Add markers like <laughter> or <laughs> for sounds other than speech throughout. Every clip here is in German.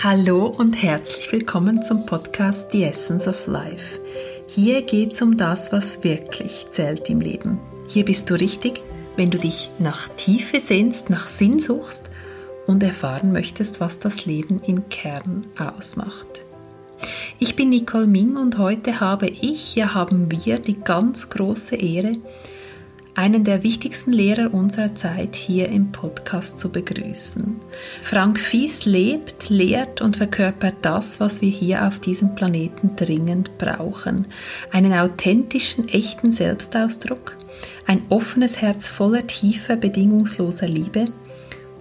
Hallo und herzlich willkommen zum Podcast The Essence of Life. Hier geht es um das, was wirklich zählt im Leben. Hier bist du richtig, wenn du dich nach Tiefe sehnst, nach Sinn suchst und erfahren möchtest, was das Leben im Kern ausmacht. Ich bin Nicole Ming und heute habe ich, ja haben wir die ganz große Ehre, einen der wichtigsten Lehrer unserer Zeit hier im Podcast zu begrüßen. Frank Fies lebt, lehrt und verkörpert das, was wir hier auf diesem Planeten dringend brauchen. Einen authentischen, echten Selbstausdruck, ein offenes Herz voller tiefer, bedingungsloser Liebe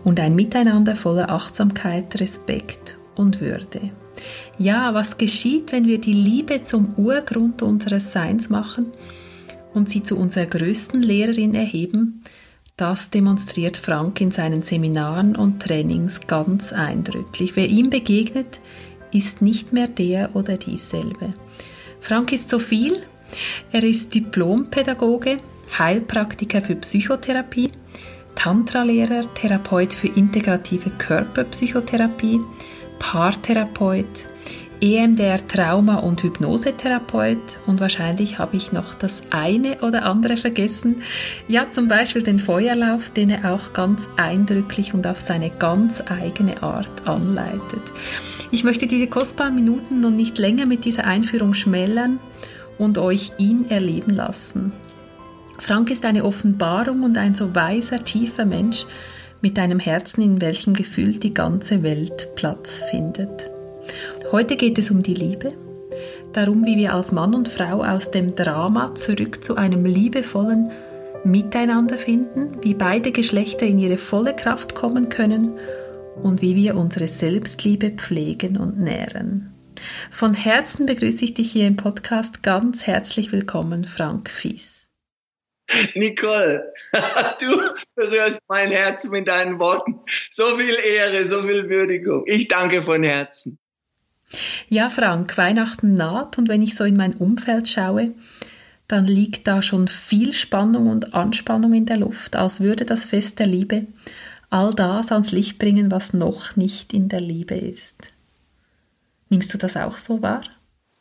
und ein Miteinander voller Achtsamkeit, Respekt und Würde. Ja, was geschieht, wenn wir die Liebe zum Urgrund unseres Seins machen – und sie zu unserer größten Lehrerin erheben, das demonstriert Frank in seinen Seminaren und Trainings ganz eindrücklich. Wer ihm begegnet, ist nicht mehr der oder dieselbe. Frank ist so viel. Er ist Diplompädagoge, Heilpraktiker für Psychotherapie, Tantra-Lehrer, Therapeut für integrative Körperpsychotherapie, Paartherapeut, EMDR Trauma- und Hypnosetherapeut und wahrscheinlich habe ich noch das eine oder andere vergessen. Ja, zum Beispiel den Feuerlauf, den er auch ganz eindrücklich und auf seine ganz eigene Art anleitet. Ich möchte diese kostbaren Minuten nun nicht länger mit dieser Einführung schmälern und euch ihn erleben lassen. Frank ist eine Offenbarung und ein so weiser, tiefer Mensch mit einem Herzen, in welchem Gefühl die ganze Welt Platz findet. Heute geht es um die Liebe, darum, wie wir als Mann und Frau aus dem Drama zurück zu einem liebevollen Miteinander finden, wie beide Geschlechter in ihre volle Kraft kommen können und wie wir unsere Selbstliebe pflegen und nähren. Von Herzen begrüße ich dich hier im Podcast. Ganz herzlich willkommen, Frank Fies. Nicole, <laughs> du berührst mein Herz mit deinen Worten. So viel Ehre, so viel Würdigung. Ich danke von Herzen. Ja, Frank, Weihnachten naht und wenn ich so in mein Umfeld schaue, dann liegt da schon viel Spannung und Anspannung in der Luft, als würde das Fest der Liebe all das ans Licht bringen, was noch nicht in der Liebe ist. Nimmst du das auch so wahr?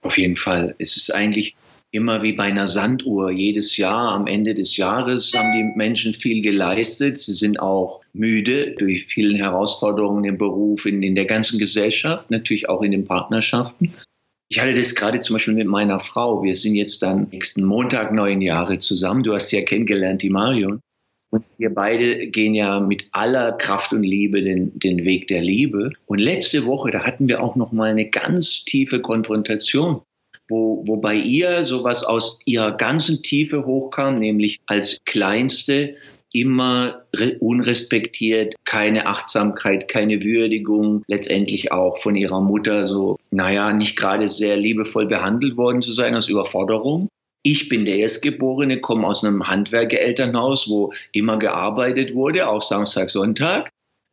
Auf jeden Fall. Es ist eigentlich immer wie bei einer Sanduhr. Jedes Jahr, am Ende des Jahres, haben die Menschen viel geleistet. Sie sind auch müde durch vielen Herausforderungen im Beruf, in, in der ganzen Gesellschaft, natürlich auch in den Partnerschaften. Ich hatte das gerade zum Beispiel mit meiner Frau. Wir sind jetzt dann nächsten Montag neun Jahre zusammen. Du hast sie ja kennengelernt, die Marion. Und wir beide gehen ja mit aller Kraft und Liebe den, den Weg der Liebe. Und letzte Woche, da hatten wir auch noch mal eine ganz tiefe Konfrontation wo, wo bei ihr sowas aus ihrer ganzen Tiefe hochkam, nämlich als Kleinste immer unrespektiert, keine Achtsamkeit, keine Würdigung, letztendlich auch von ihrer Mutter so, naja, nicht gerade sehr liebevoll behandelt worden zu sein aus Überforderung. Ich bin der Erstgeborene, komme aus einem Handwerkerelternhaus, wo immer gearbeitet wurde, auch Samstag, Sonntag.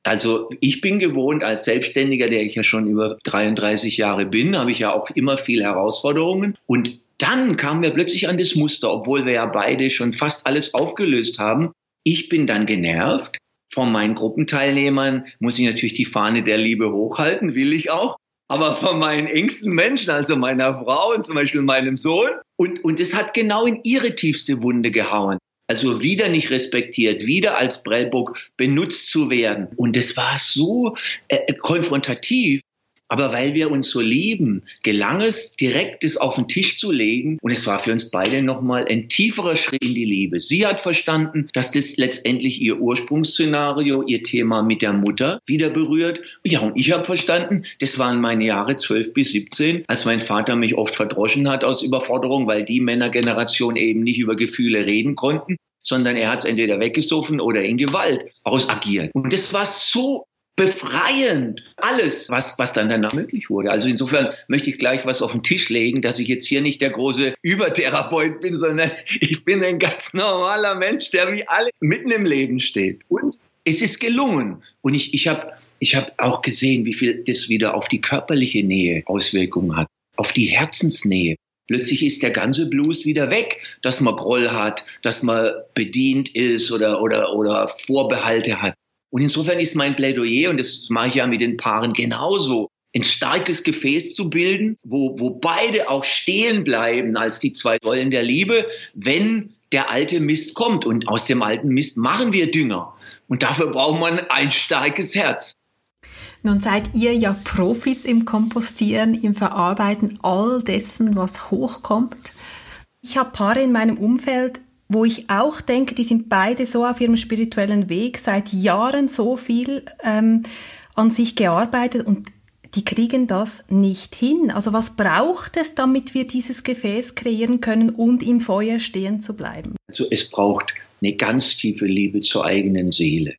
Also ich bin gewohnt als Selbstständiger, der ich ja schon über 33 Jahre bin, habe ich ja auch immer viele Herausforderungen. Und dann kamen wir plötzlich an das Muster, obwohl wir ja beide schon fast alles aufgelöst haben. Ich bin dann genervt. Von meinen Gruppenteilnehmern muss ich natürlich die Fahne der Liebe hochhalten, will ich auch. Aber von meinen engsten Menschen, also meiner Frau und zum Beispiel meinem Sohn. Und, und es hat genau in ihre tiefste Wunde gehauen. Also wieder nicht respektiert, wieder als Prellbock benutzt zu werden. Und es war so äh, konfrontativ. Aber weil wir uns so lieben, gelang es, direkt das auf den Tisch zu legen. Und es war für uns beide nochmal ein tieferer Schritt in die Liebe. Sie hat verstanden, dass das letztendlich ihr Ursprungsszenario, ihr Thema mit der Mutter wieder berührt. Ja, und ich habe verstanden, das waren meine Jahre 12 bis 17, als mein Vater mich oft verdroschen hat aus Überforderung, weil die Männergeneration eben nicht über Gefühle reden konnten sondern er hat es entweder weggesoffen oder in Gewalt ausagiert. Und das war so befreiend. Alles, was, was dann danach möglich wurde. Also insofern möchte ich gleich was auf den Tisch legen, dass ich jetzt hier nicht der große Übertherapeut bin, sondern <laughs> ich bin ein ganz normaler Mensch, der wie alle mitten im Leben steht. Und es ist gelungen. Und ich, ich habe ich hab auch gesehen, wie viel das wieder auf die körperliche Nähe Auswirkungen hat, auf die Herzensnähe. Plötzlich ist der ganze Blues wieder weg, dass man Groll hat, dass man bedient ist oder, oder, oder Vorbehalte hat. Und insofern ist mein Plädoyer, und das mache ich ja mit den Paaren genauso, ein starkes Gefäß zu bilden, wo, wo beide auch stehen bleiben als die zwei Säulen der Liebe, wenn der alte Mist kommt. Und aus dem alten Mist machen wir Dünger. Und dafür braucht man ein starkes Herz. Nun seid ihr ja Profis im Kompostieren, im Verarbeiten all dessen, was hochkommt. Ich habe Paare in meinem Umfeld, wo ich auch denke, die sind beide so auf ihrem spirituellen Weg, seit Jahren so viel ähm, an sich gearbeitet und die kriegen das nicht hin. Also was braucht es, damit wir dieses Gefäß kreieren können und im Feuer stehen zu bleiben? Also es braucht eine ganz tiefe Liebe zur eigenen Seele.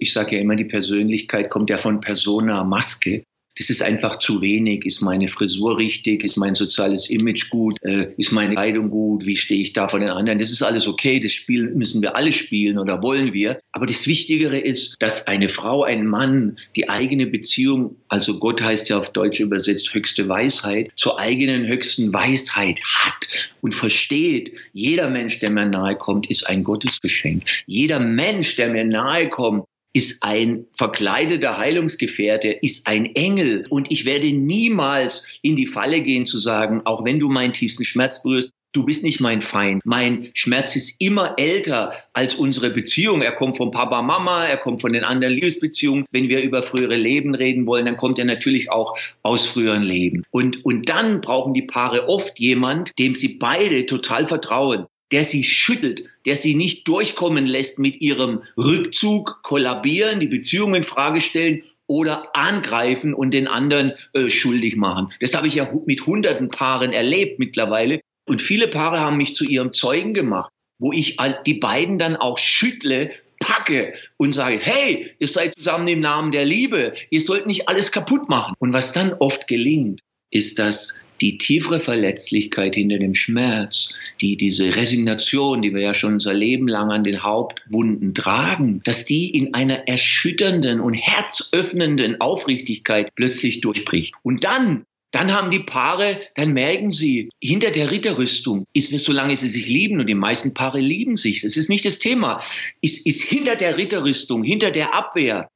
Ich sage ja immer, die Persönlichkeit kommt ja von Persona Maske das ist einfach zu wenig. Ist meine Frisur richtig? Ist mein soziales Image gut? Äh, ist meine Kleidung gut? Wie stehe ich da von den anderen? Das ist alles okay. Das Spiel müssen wir alle spielen oder wollen wir. Aber das Wichtigere ist, dass eine Frau, ein Mann die eigene Beziehung, also Gott heißt ja auf Deutsch übersetzt höchste Weisheit, zur eigenen höchsten Weisheit hat und versteht, jeder Mensch, der mir nahe kommt, ist ein Gottesgeschenk. Jeder Mensch, der mir nahe kommt, ist ein verkleideter Heilungsgefährte, ist ein Engel. Und ich werde niemals in die Falle gehen zu sagen, auch wenn du meinen tiefsten Schmerz berührst, du bist nicht mein Feind. Mein Schmerz ist immer älter als unsere Beziehung. Er kommt von Papa, Mama, er kommt von den anderen Liebesbeziehungen. Wenn wir über frühere Leben reden wollen, dann kommt er natürlich auch aus früheren Leben. Und, und dann brauchen die Paare oft jemand, dem sie beide total vertrauen der sie schüttelt, der sie nicht durchkommen lässt mit ihrem Rückzug, kollabieren, die Beziehung in Frage stellen oder angreifen und den anderen äh, schuldig machen. Das habe ich ja mit hunderten Paaren erlebt mittlerweile. Und viele Paare haben mich zu ihrem Zeugen gemacht, wo ich die beiden dann auch schüttle, packe und sage, hey, ihr seid zusammen im Namen der Liebe, ihr sollt nicht alles kaputt machen. Und was dann oft gelingt, ist, dass die tiefere Verletzlichkeit hinter dem Schmerz, die diese Resignation, die wir ja schon unser Leben lang an den Hauptwunden tragen, dass die in einer erschütternden und herzöffnenden Aufrichtigkeit plötzlich durchbricht. Und dann dann haben die Paare, dann merken sie, hinter der Ritterrüstung ist, solange sie sich lieben, und die meisten Paare lieben sich, das ist nicht das Thema, ist, ist hinter der Ritterrüstung, hinter der Abwehr,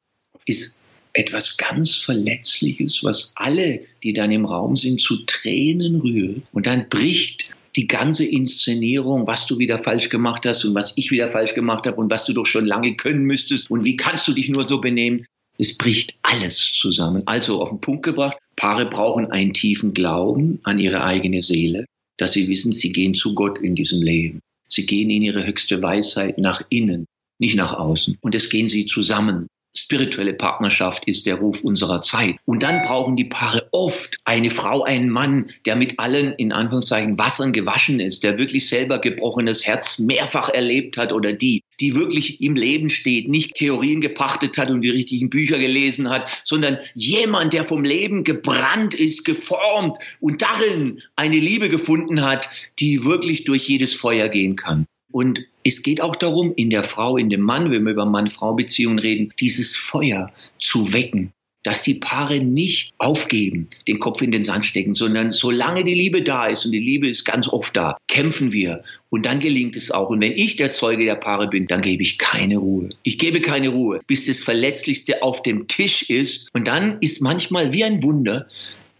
ist etwas ganz Verletzliches, was alle, die dann im Raum sind, zu Tränen rührt. Und dann bricht die ganze Inszenierung, was du wieder falsch gemacht hast und was ich wieder falsch gemacht habe und was du doch schon lange können müsstest und wie kannst du dich nur so benehmen. Es bricht alles zusammen. Also auf den Punkt gebracht, Paare brauchen einen tiefen Glauben an ihre eigene Seele, dass sie wissen, sie gehen zu Gott in diesem Leben. Sie gehen in ihre höchste Weisheit nach innen, nicht nach außen. Und das gehen sie zusammen spirituelle Partnerschaft ist der Ruf unserer Zeit. Und dann brauchen die Paare oft eine Frau, einen Mann, der mit allen, in Anführungszeichen, Wassern gewaschen ist, der wirklich selber gebrochenes Herz mehrfach erlebt hat oder die, die wirklich im Leben steht, nicht Theorien gepachtet hat und die richtigen Bücher gelesen hat, sondern jemand, der vom Leben gebrannt ist, geformt und darin eine Liebe gefunden hat, die wirklich durch jedes Feuer gehen kann. Und es geht auch darum, in der Frau, in dem Mann, wenn wir über Mann-Frau-Beziehungen reden, dieses Feuer zu wecken dass die Paare nicht aufgeben, den Kopf in den Sand stecken, sondern solange die Liebe da ist, und die Liebe ist ganz oft da, kämpfen wir. Und dann gelingt es auch. Und wenn ich der Zeuge der Paare bin, dann gebe ich keine Ruhe. Ich gebe keine Ruhe, bis das Verletzlichste auf dem Tisch ist. Und dann ist manchmal wie ein Wunder,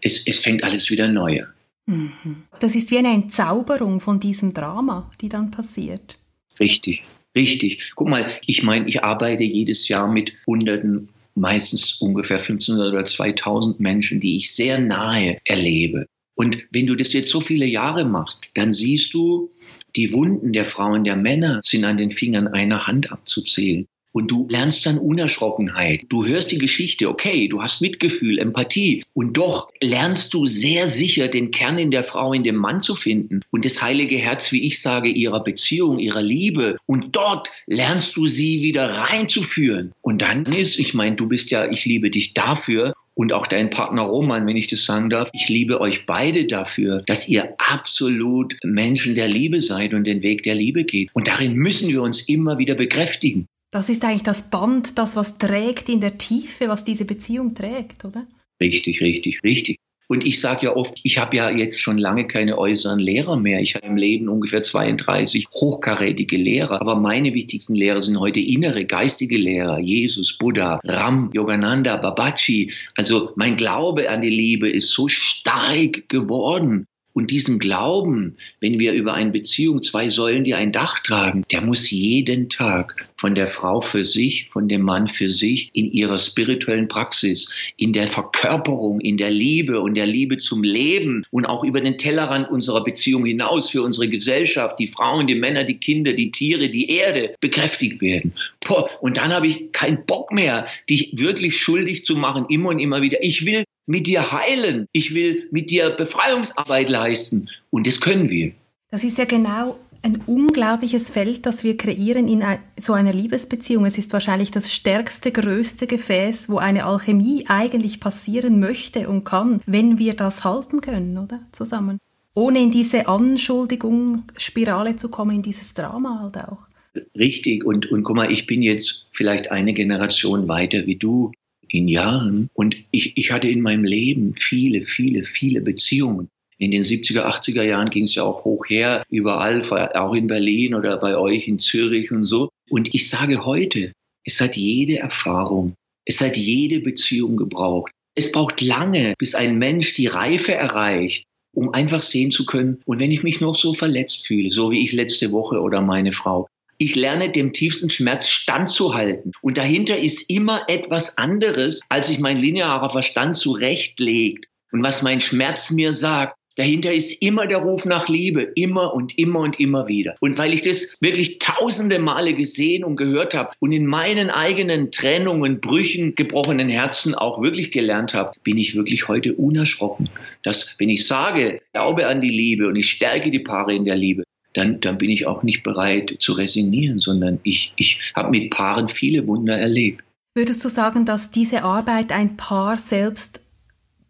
es, es fängt alles wieder neu an. Mhm. Das ist wie eine Entzauberung von diesem Drama, die dann passiert. Richtig, richtig. Guck mal, ich meine, ich arbeite jedes Jahr mit Hunderten, meistens ungefähr 1500 oder 2000 Menschen, die ich sehr nahe erlebe. Und wenn du das jetzt so viele Jahre machst, dann siehst du, die Wunden der Frauen, der Männer sind an den Fingern einer Hand abzuzählen. Und du lernst dann Unerschrockenheit. Du hörst die Geschichte, okay, du hast Mitgefühl, Empathie. Und doch lernst du sehr sicher den Kern in der Frau, in dem Mann zu finden. Und das heilige Herz, wie ich sage, ihrer Beziehung, ihrer Liebe. Und dort lernst du sie wieder reinzuführen. Und dann ist, ich meine, du bist ja, ich liebe dich dafür, und auch dein Partner Roman, wenn ich das sagen darf. Ich liebe euch beide dafür, dass ihr absolut Menschen der Liebe seid und den Weg der Liebe geht. Und darin müssen wir uns immer wieder bekräftigen. Das ist eigentlich das Band, das was trägt in der Tiefe, was diese Beziehung trägt, oder? Richtig, richtig, richtig. Und ich sage ja oft, ich habe ja jetzt schon lange keine äußeren Lehrer mehr. Ich habe im Leben ungefähr 32 hochkarätige Lehrer. Aber meine wichtigsten Lehrer sind heute innere, geistige Lehrer. Jesus, Buddha, Ram, Yogananda, Babaji. Also mein Glaube an die Liebe ist so stark geworden. Und diesen Glauben, wenn wir über eine Beziehung zwei Säulen, die ein Dach tragen, der muss jeden Tag von der Frau für sich, von dem Mann für sich in ihrer spirituellen Praxis, in der Verkörperung, in der Liebe und der Liebe zum Leben und auch über den Tellerrand unserer Beziehung hinaus für unsere Gesellschaft, die Frauen, die Männer, die Kinder, die Tiere, die Erde bekräftigt werden. Boah, und dann habe ich keinen Bock mehr, dich wirklich schuldig zu machen, immer und immer wieder. Ich will mit dir heilen. Ich will mit dir Befreiungsarbeit leisten. Und das können wir. Das ist ja genau ein unglaubliches Feld, das wir kreieren in so einer Liebesbeziehung. Es ist wahrscheinlich das stärkste, größte Gefäß, wo eine Alchemie eigentlich passieren möchte und kann, wenn wir das halten können, oder? Zusammen. Ohne in diese Anschuldigungsspirale zu kommen, in dieses Drama halt auch. Richtig. Und, und guck mal, ich bin jetzt vielleicht eine Generation weiter wie du in Jahren. Und ich, ich hatte in meinem Leben viele, viele, viele Beziehungen. In den 70er, 80er Jahren ging es ja auch hoch her, überall, auch in Berlin oder bei euch in Zürich und so. Und ich sage heute, es hat jede Erfahrung, es hat jede Beziehung gebraucht. Es braucht lange, bis ein Mensch die Reife erreicht, um einfach sehen zu können, und wenn ich mich noch so verletzt fühle, so wie ich letzte Woche oder meine Frau, ich lerne dem tiefsten Schmerz standzuhalten. Und dahinter ist immer etwas anderes, als sich mein linearer Verstand zurechtlegt. Und was mein Schmerz mir sagt, Dahinter ist immer der Ruf nach Liebe, immer und immer und immer wieder. Und weil ich das wirklich tausende Male gesehen und gehört habe und in meinen eigenen Trennungen, Brüchen, gebrochenen Herzen auch wirklich gelernt habe, bin ich wirklich heute unerschrocken, dass wenn ich sage, glaube an die Liebe und ich stärke die Paare in der Liebe, dann, dann bin ich auch nicht bereit zu resignieren, sondern ich, ich habe mit Paaren viele Wunder erlebt. Würdest du sagen, dass diese Arbeit ein Paar selbst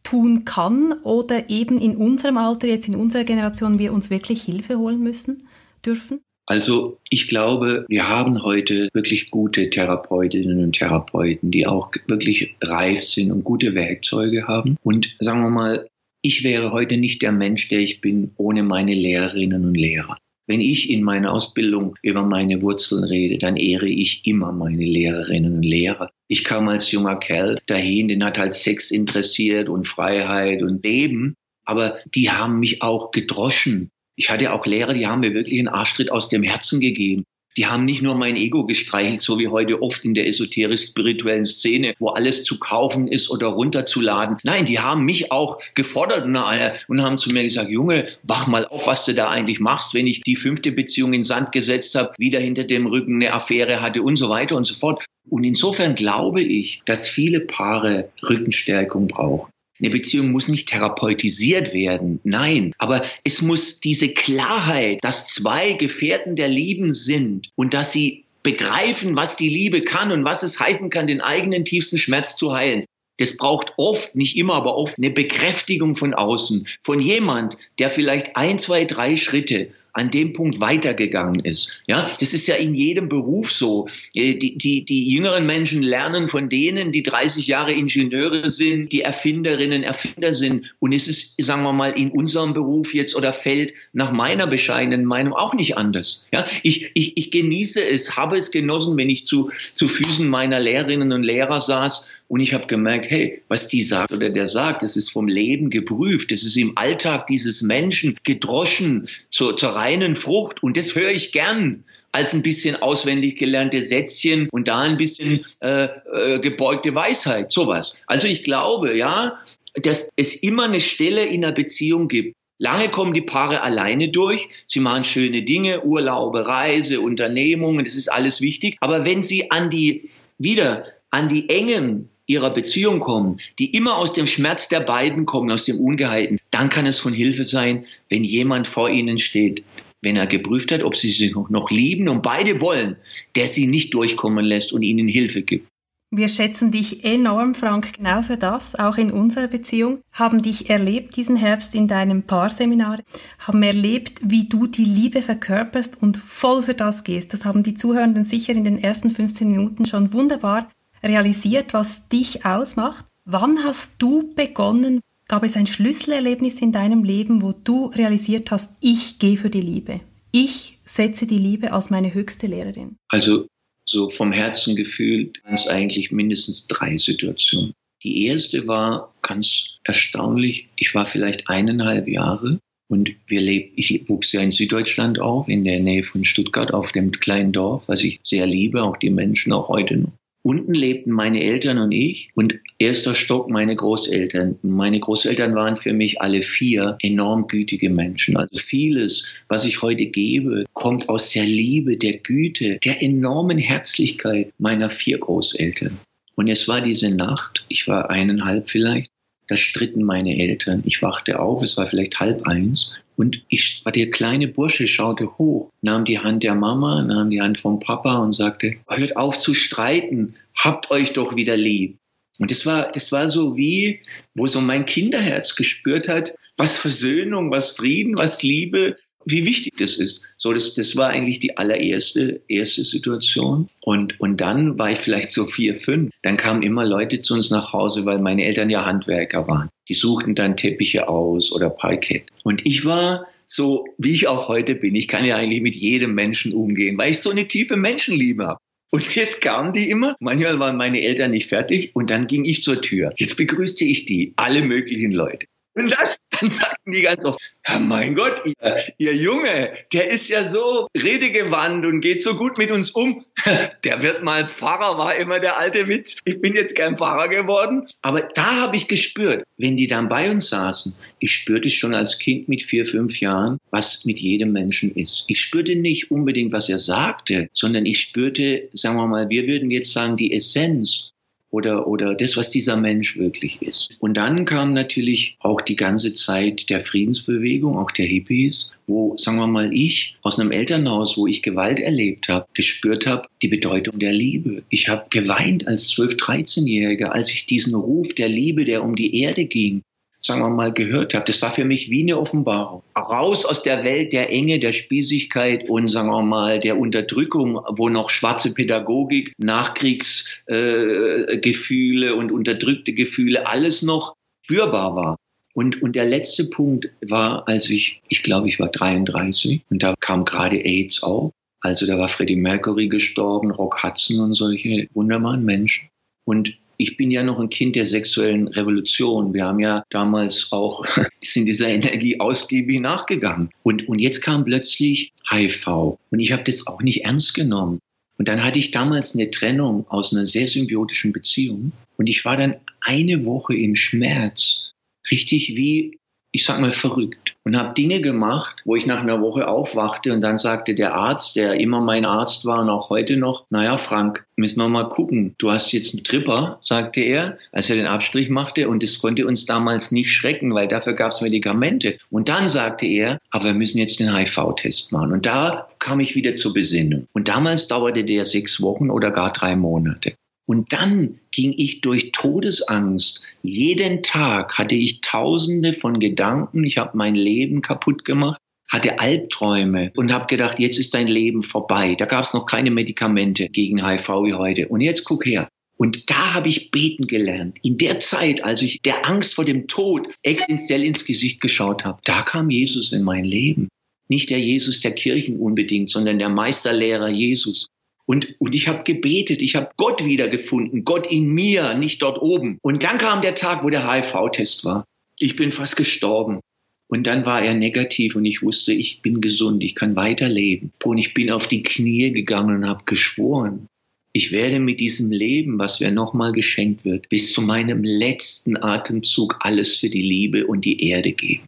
tun kann oder eben in unserem Alter, jetzt in unserer Generation, wir uns wirklich Hilfe holen müssen, dürfen? Also ich glaube, wir haben heute wirklich gute Therapeutinnen und Therapeuten, die auch wirklich reif sind und gute Werkzeuge haben. Und sagen wir mal, ich wäre heute nicht der Mensch, der ich bin, ohne meine Lehrerinnen und Lehrer. Wenn ich in meiner Ausbildung über meine Wurzeln rede, dann ehre ich immer meine Lehrerinnen und Lehrer. Ich kam als junger Kerl dahin, den hat halt Sex interessiert und Freiheit und Leben, aber die haben mich auch gedroschen. Ich hatte auch Lehrer, die haben mir wirklich einen Arschtritt aus dem Herzen gegeben die haben nicht nur mein Ego gestreichelt, so wie heute oft in der esoterisch-spirituellen Szene, wo alles zu kaufen ist oder runterzuladen. Nein, die haben mich auch gefordert und haben zu mir gesagt, Junge, wach mal auf, was du da eigentlich machst, wenn ich die fünfte Beziehung in Sand gesetzt habe, wieder hinter dem Rücken eine Affäre hatte und so weiter und so fort. Und insofern glaube ich, dass viele Paare Rückenstärkung brauchen. Eine Beziehung muss nicht therapeutisiert werden, nein, aber es muss diese Klarheit, dass zwei Gefährten der Lieben sind und dass sie begreifen, was die Liebe kann und was es heißen kann, den eigenen tiefsten Schmerz zu heilen. Das braucht oft, nicht immer, aber oft eine Bekräftigung von außen, von jemand, der vielleicht ein, zwei, drei Schritte an dem Punkt weitergegangen ist. Ja, das ist ja in jedem Beruf so. Äh, die, die, die jüngeren Menschen lernen von denen, die 30 Jahre Ingenieure sind, die Erfinderinnen, Erfinder sind. Und es ist, sagen wir mal, in unserem Beruf jetzt oder Feld nach meiner bescheidenen Meinung auch nicht anders. Ja, ich, ich, ich genieße es, habe es genossen, wenn ich zu, zu Füßen meiner Lehrerinnen und Lehrer saß und ich habe gemerkt, hey, was die sagt oder der sagt, das ist vom Leben geprüft, das ist im Alltag dieses Menschen gedroschen zur, zur reinen Frucht und das höre ich gern als ein bisschen auswendig gelernte Sätzchen und da ein bisschen äh, äh, gebeugte Weisheit, sowas. Also ich glaube, ja, dass es immer eine Stelle in einer Beziehung gibt. Lange kommen die Paare alleine durch. Sie machen schöne Dinge, Urlaube, Reise, Unternehmungen, das ist alles wichtig. Aber wenn sie an die, wieder an die engen ihrer Beziehung kommen, die immer aus dem Schmerz der beiden kommen, aus dem Ungeheilten, dann kann es von Hilfe sein, wenn jemand vor ihnen steht, wenn er geprüft hat, ob sie sich noch lieben und beide wollen, der sie nicht durchkommen lässt und ihnen Hilfe gibt. Wir schätzen dich enorm, Frank, genau für das, auch in unserer Beziehung, haben dich erlebt diesen Herbst in deinem Paarseminar, haben erlebt, wie du die Liebe verkörperst und voll für das gehst. Das haben die Zuhörenden sicher in den ersten 15 Minuten schon wunderbar realisiert, was dich ausmacht. Wann hast du begonnen, Gab es ein Schlüsselerlebnis in deinem Leben, wo du realisiert hast, ich gehe für die Liebe? Ich setze die Liebe als meine höchste Lehrerin. Also so vom Herzen gefühlt waren es eigentlich mindestens drei Situationen. Die erste war ganz erstaunlich. Ich war vielleicht eineinhalb Jahre und wir leben, ich wuchs ja in Süddeutschland auf, in der Nähe von Stuttgart, auf dem kleinen Dorf, was ich sehr liebe, auch die Menschen auch heute noch. Unten lebten meine Eltern und ich und erster Stock meine Großeltern. Meine Großeltern waren für mich alle vier enorm gütige Menschen. Also vieles, was ich heute gebe, kommt aus der Liebe, der Güte, der enormen Herzlichkeit meiner vier Großeltern. Und es war diese Nacht, ich war eineinhalb vielleicht, da stritten meine Eltern. Ich wachte auf, es war vielleicht halb eins. Und ich war der kleine Bursche, schaute hoch, nahm die Hand der Mama, nahm die Hand vom Papa und sagte, hört auf zu streiten, habt euch doch wieder lieb. Und das war, das war so wie, wo so mein Kinderherz gespürt hat, was Versöhnung, was Frieden, was Liebe, wie wichtig das ist. So, das, das war eigentlich die allererste erste Situation. Und, und dann war ich vielleicht so vier, fünf. Dann kamen immer Leute zu uns nach Hause, weil meine Eltern ja Handwerker waren. Die suchten dann Teppiche aus oder Parkett. Und ich war so, wie ich auch heute bin. Ich kann ja eigentlich mit jedem Menschen umgehen, weil ich so eine tiefe Menschenliebe habe. Und jetzt kamen die immer, manchmal waren meine Eltern nicht fertig und dann ging ich zur Tür. Jetzt begrüßte ich die, alle möglichen Leute. Und dann, dann sagten die ganz oft, ja, mein Gott, ihr, ihr, Junge, der ist ja so redegewandt und geht so gut mit uns um. <laughs> Der wird mal Pfarrer, war immer der alte Witz. Ich bin jetzt kein Pfarrer geworden. Aber da habe ich gespürt, wenn die dann bei uns saßen, ich spürte schon als Kind mit vier, fünf Jahren, was mit jedem Menschen ist. Ich spürte nicht unbedingt, was er sagte, sondern ich spürte, sagen wir mal, wir würden jetzt sagen, die Essenz oder, oder das, was dieser Mensch wirklich ist. Und dann kam natürlich auch die ganze Zeit der Friedensbewegung, auch der Hippies, wo, sagen wir mal, ich aus einem Elternhaus, wo ich Gewalt erlebt habe, gespürt habe, die Bedeutung der Liebe. Ich habe geweint als 12-, 13-Jähriger, als ich diesen Ruf der Liebe, der um die Erde ging, sagen wir mal, gehört habe. Das war für mich wie eine Offenbarung. Raus aus der Welt der Enge, der Spießigkeit und, sagen wir mal, der Unterdrückung, wo noch schwarze Pädagogik, Nachkriegsgefühle äh, und unterdrückte Gefühle, alles noch spürbar war. Und, und der letzte Punkt war, als ich, ich glaube, ich war 33 und da kam gerade AIDS auf. Also da war Freddie Mercury gestorben, Rock Hudson und solche wunderbaren Menschen. Und ich bin ja noch ein Kind der sexuellen Revolution. Wir haben ja damals auch <laughs> sind dieser Energie ausgiebig nachgegangen. Und, und jetzt kam plötzlich HIV. Und ich habe das auch nicht ernst genommen. Und dann hatte ich damals eine Trennung aus einer sehr symbiotischen Beziehung. Und ich war dann eine Woche im Schmerz. Richtig wie, ich sag mal, verrückt und habe Dinge gemacht, wo ich nach einer Woche aufwachte und dann sagte der Arzt, der immer mein Arzt war und auch heute noch, naja, Frank, müssen wir mal gucken. Du hast jetzt einen Tripper, sagte er, als er den Abstrich machte und das konnte uns damals nicht schrecken, weil dafür gab es Medikamente. Und dann sagte er, aber wir müssen jetzt den HIV-Test machen. Und da kam ich wieder zur Besinnung. Und damals dauerte der sechs Wochen oder gar drei Monate. Und dann ging ich durch Todesangst. Jeden Tag hatte ich tausende von Gedanken. Ich habe mein Leben kaputt gemacht, hatte Albträume und habe gedacht, jetzt ist dein Leben vorbei. Da gab es noch keine Medikamente gegen HIV wie heute. Und jetzt guck her. Und da habe ich beten gelernt. In der Zeit, als ich der Angst vor dem Tod existenziell ins Gesicht geschaut habe, da kam Jesus in mein Leben. Nicht der Jesus der Kirchen unbedingt, sondern der Meisterlehrer Jesus. Und, und ich habe gebetet, ich habe Gott wiedergefunden, Gott in mir, nicht dort oben. Und dann kam der Tag, wo der HIV-Test war. Ich bin fast gestorben. Und dann war er negativ und ich wusste, ich bin gesund, ich kann weiterleben. Und ich bin auf die Knie gegangen und habe geschworen, ich werde mit diesem Leben, was mir nochmal geschenkt wird, bis zu meinem letzten Atemzug alles für die Liebe und die Erde geben.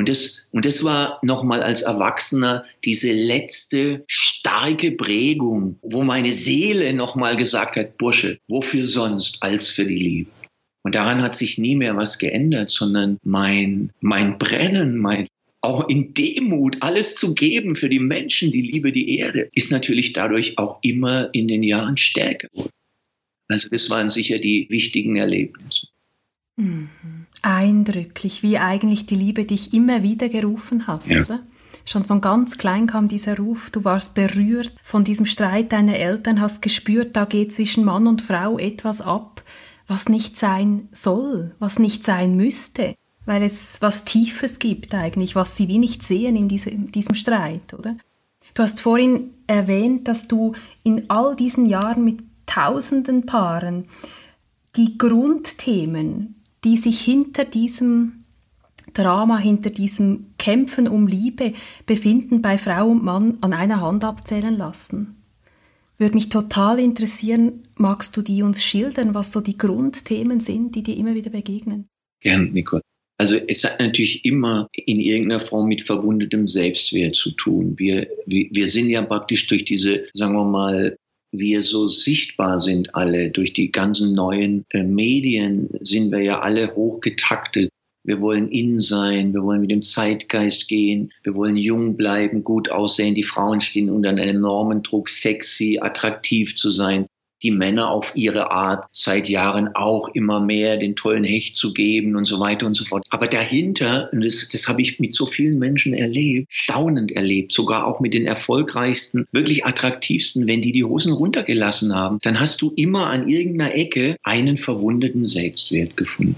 Und das, und das war nochmal als Erwachsener diese letzte starke Prägung, wo meine Seele nochmal gesagt hat, Bursche, wofür sonst als für die Liebe? Und daran hat sich nie mehr was geändert, sondern mein, mein Brennen, mein, auch in Demut alles zu geben für die Menschen, die Liebe, die Erde, ist natürlich dadurch auch immer in den Jahren stärker geworden. Also das waren sicher die wichtigen Erlebnisse. Mhm eindrücklich, wie eigentlich die Liebe dich immer wieder gerufen hat, ja. oder? Schon von ganz klein kam dieser Ruf, du warst berührt von diesem Streit deiner Eltern, hast gespürt, da geht zwischen Mann und Frau etwas ab, was nicht sein soll, was nicht sein müsste. weil es was Tiefes gibt eigentlich, was sie wie nicht sehen in diesem, diesem Streit, oder? Du hast vorhin erwähnt, dass du in all diesen Jahren mit tausenden Paaren die Grundthemen, die sich hinter diesem Drama, hinter diesem Kämpfen um Liebe befinden, bei Frau und Mann an einer Hand abzählen lassen. Würde mich total interessieren, magst du die uns schildern, was so die Grundthemen sind, die dir immer wieder begegnen? Gern, Nicole. Also es hat natürlich immer in irgendeiner Form mit verwundetem Selbstwert zu tun. Wir, wir, wir sind ja praktisch durch diese, sagen wir mal, wir so sichtbar sind alle, durch die ganzen neuen äh, Medien sind wir ja alle hochgetaktet. Wir wollen in sein, wir wollen mit dem Zeitgeist gehen, wir wollen jung bleiben, gut aussehen. Die Frauen stehen unter einem enormen Druck, sexy, attraktiv zu sein die Männer auf ihre Art seit Jahren auch immer mehr den tollen Hecht zu geben und so weiter und so fort. Aber dahinter, und das, das habe ich mit so vielen Menschen erlebt, staunend erlebt, sogar auch mit den erfolgreichsten, wirklich attraktivsten, wenn die die Hosen runtergelassen haben, dann hast du immer an irgendeiner Ecke einen verwundeten Selbstwert gefunden.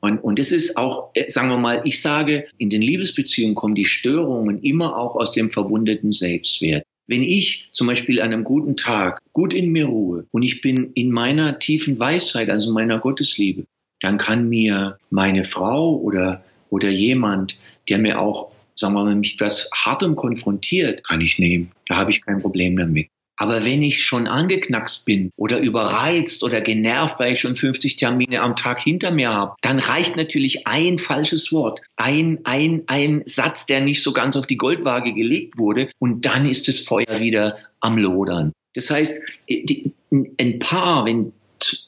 Und, und das ist auch, äh, sagen wir mal, ich sage, in den Liebesbeziehungen kommen die Störungen immer auch aus dem verwundeten Selbstwert. Wenn ich zum Beispiel an einem guten Tag gut in mir ruhe und ich bin in meiner tiefen Weisheit, also meiner Gottesliebe, dann kann mir meine Frau oder, oder jemand, der mir auch, sagen wir mal, mich etwas Hartem konfrontiert, kann ich nehmen. Da habe ich kein Problem damit. Aber wenn ich schon angeknackst bin oder überreizt oder genervt, weil ich schon 50 Termine am Tag hinter mir habe, dann reicht natürlich ein falsches Wort, ein, ein, ein Satz, der nicht so ganz auf die Goldwaage gelegt wurde und dann ist das Feuer wieder am Lodern. Das heißt, ein Paar, wenn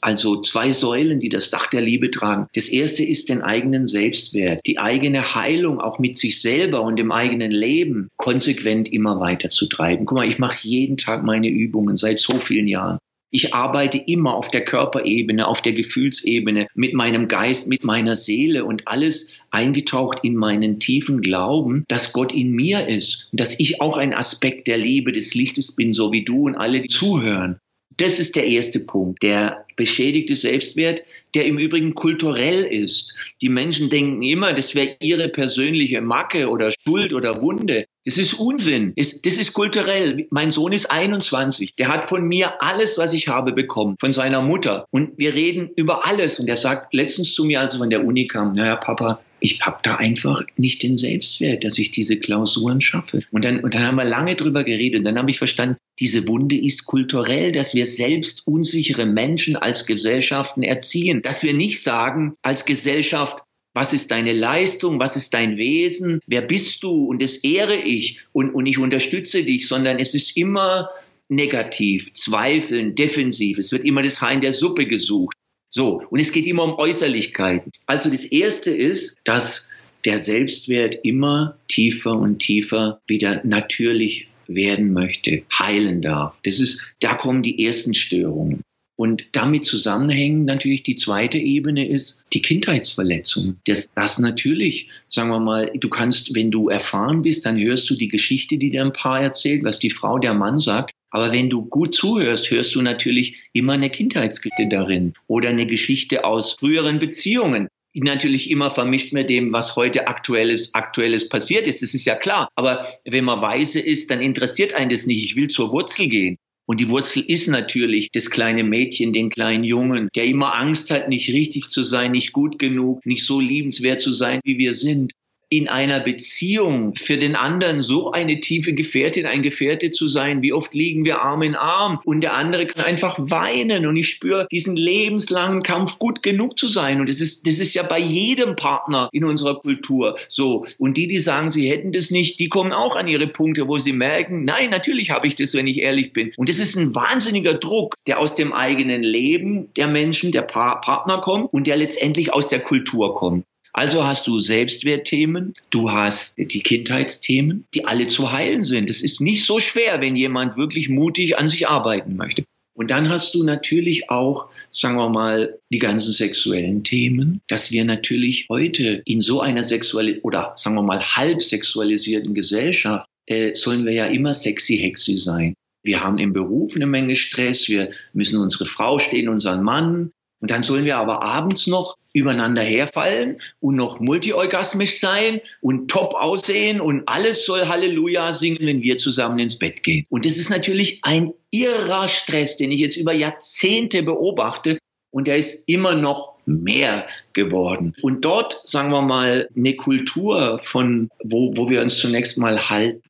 also zwei Säulen, die das Dach der Liebe tragen. Das erste ist den eigenen Selbstwert, die eigene Heilung auch mit sich selber und dem eigenen Leben konsequent immer weiter zu treiben. Guck mal, ich mache jeden Tag meine Übungen seit so vielen Jahren. Ich arbeite immer auf der Körperebene, auf der Gefühlsebene, mit meinem Geist, mit meiner Seele und alles eingetaucht in meinen tiefen Glauben, dass Gott in mir ist und dass ich auch ein Aspekt der Liebe, des Lichtes bin, so wie du und alle, die zuhören. Das ist der erste Punkt, der beschädigte Selbstwert, der im Übrigen kulturell ist. Die Menschen denken immer, das wäre ihre persönliche Macke oder Schuld oder Wunde. Das ist Unsinn. Das ist kulturell. Mein Sohn ist 21. Der hat von mir alles, was ich habe, bekommen. Von seiner Mutter. Und wir reden über alles. Und er sagt letztens zu mir, als er von der Uni kam, naja, Papa, ich habe da einfach nicht den Selbstwert, dass ich diese Klausuren schaffe. Und dann, und dann haben wir lange drüber geredet. Und dann habe ich verstanden, diese Wunde ist kulturell, dass wir selbst unsichere Menschen als Gesellschaften erziehen. Dass wir nicht sagen, als Gesellschaft, was ist deine Leistung, was ist dein Wesen, wer bist du und das ehre ich und, und ich unterstütze dich, sondern es ist immer negativ, zweifeln, defensiv. Es wird immer das Haar in der Suppe gesucht. So, und es geht immer um Äußerlichkeiten. Also das Erste ist, dass der Selbstwert immer tiefer und tiefer wieder natürlich werden möchte, heilen darf. Das ist, da kommen die ersten Störungen. Und damit zusammenhängen natürlich die zweite Ebene ist die Kindheitsverletzung. Das, das natürlich, sagen wir mal, du kannst, wenn du erfahren bist, dann hörst du die Geschichte, die dir ein Paar erzählt, was die Frau, der Mann sagt. Aber wenn du gut zuhörst, hörst du natürlich immer eine Kindheitsgeschichte darin oder eine Geschichte aus früheren Beziehungen natürlich immer vermischt mit dem, was heute aktuelles, aktuelles passiert ist. Das ist ja klar. Aber wenn man weise ist, dann interessiert einen das nicht. Ich will zur Wurzel gehen. Und die Wurzel ist natürlich das kleine Mädchen, den kleinen Jungen, der immer Angst hat, nicht richtig zu sein, nicht gut genug, nicht so liebenswert zu sein, wie wir sind in einer Beziehung für den anderen so eine tiefe Gefährtin, ein Gefährte zu sein. Wie oft liegen wir Arm in Arm und der andere kann einfach weinen und ich spüre diesen lebenslangen Kampf, gut genug zu sein. Und das ist, das ist ja bei jedem Partner in unserer Kultur so. Und die, die sagen, sie hätten das nicht, die kommen auch an ihre Punkte, wo sie merken, nein, natürlich habe ich das, wenn ich ehrlich bin. Und das ist ein wahnsinniger Druck, der aus dem eigenen Leben der Menschen, der pa Partner kommt und der letztendlich aus der Kultur kommt. Also hast du Selbstwertthemen, du hast die Kindheitsthemen, die alle zu heilen sind. Es ist nicht so schwer, wenn jemand wirklich mutig an sich arbeiten möchte. Und dann hast du natürlich auch, sagen wir mal, die ganzen sexuellen Themen, dass wir natürlich heute in so einer sexuell oder sagen wir mal halb sexualisierten Gesellschaft äh, sollen wir ja immer sexy hexy sein. Wir haben im Beruf eine Menge Stress, wir müssen unsere Frau stehen, unseren Mann, Und dann sollen wir aber abends noch übereinander herfallen und noch multiorgasmisch sein und top aussehen und alles soll Halleluja singen, wenn wir zusammen ins Bett gehen. Und das ist natürlich ein irrer Stress, den ich jetzt über Jahrzehnte beobachte und der ist immer noch mehr geworden. Und dort, sagen wir mal, eine Kultur von, wo, wo wir uns zunächst mal halten,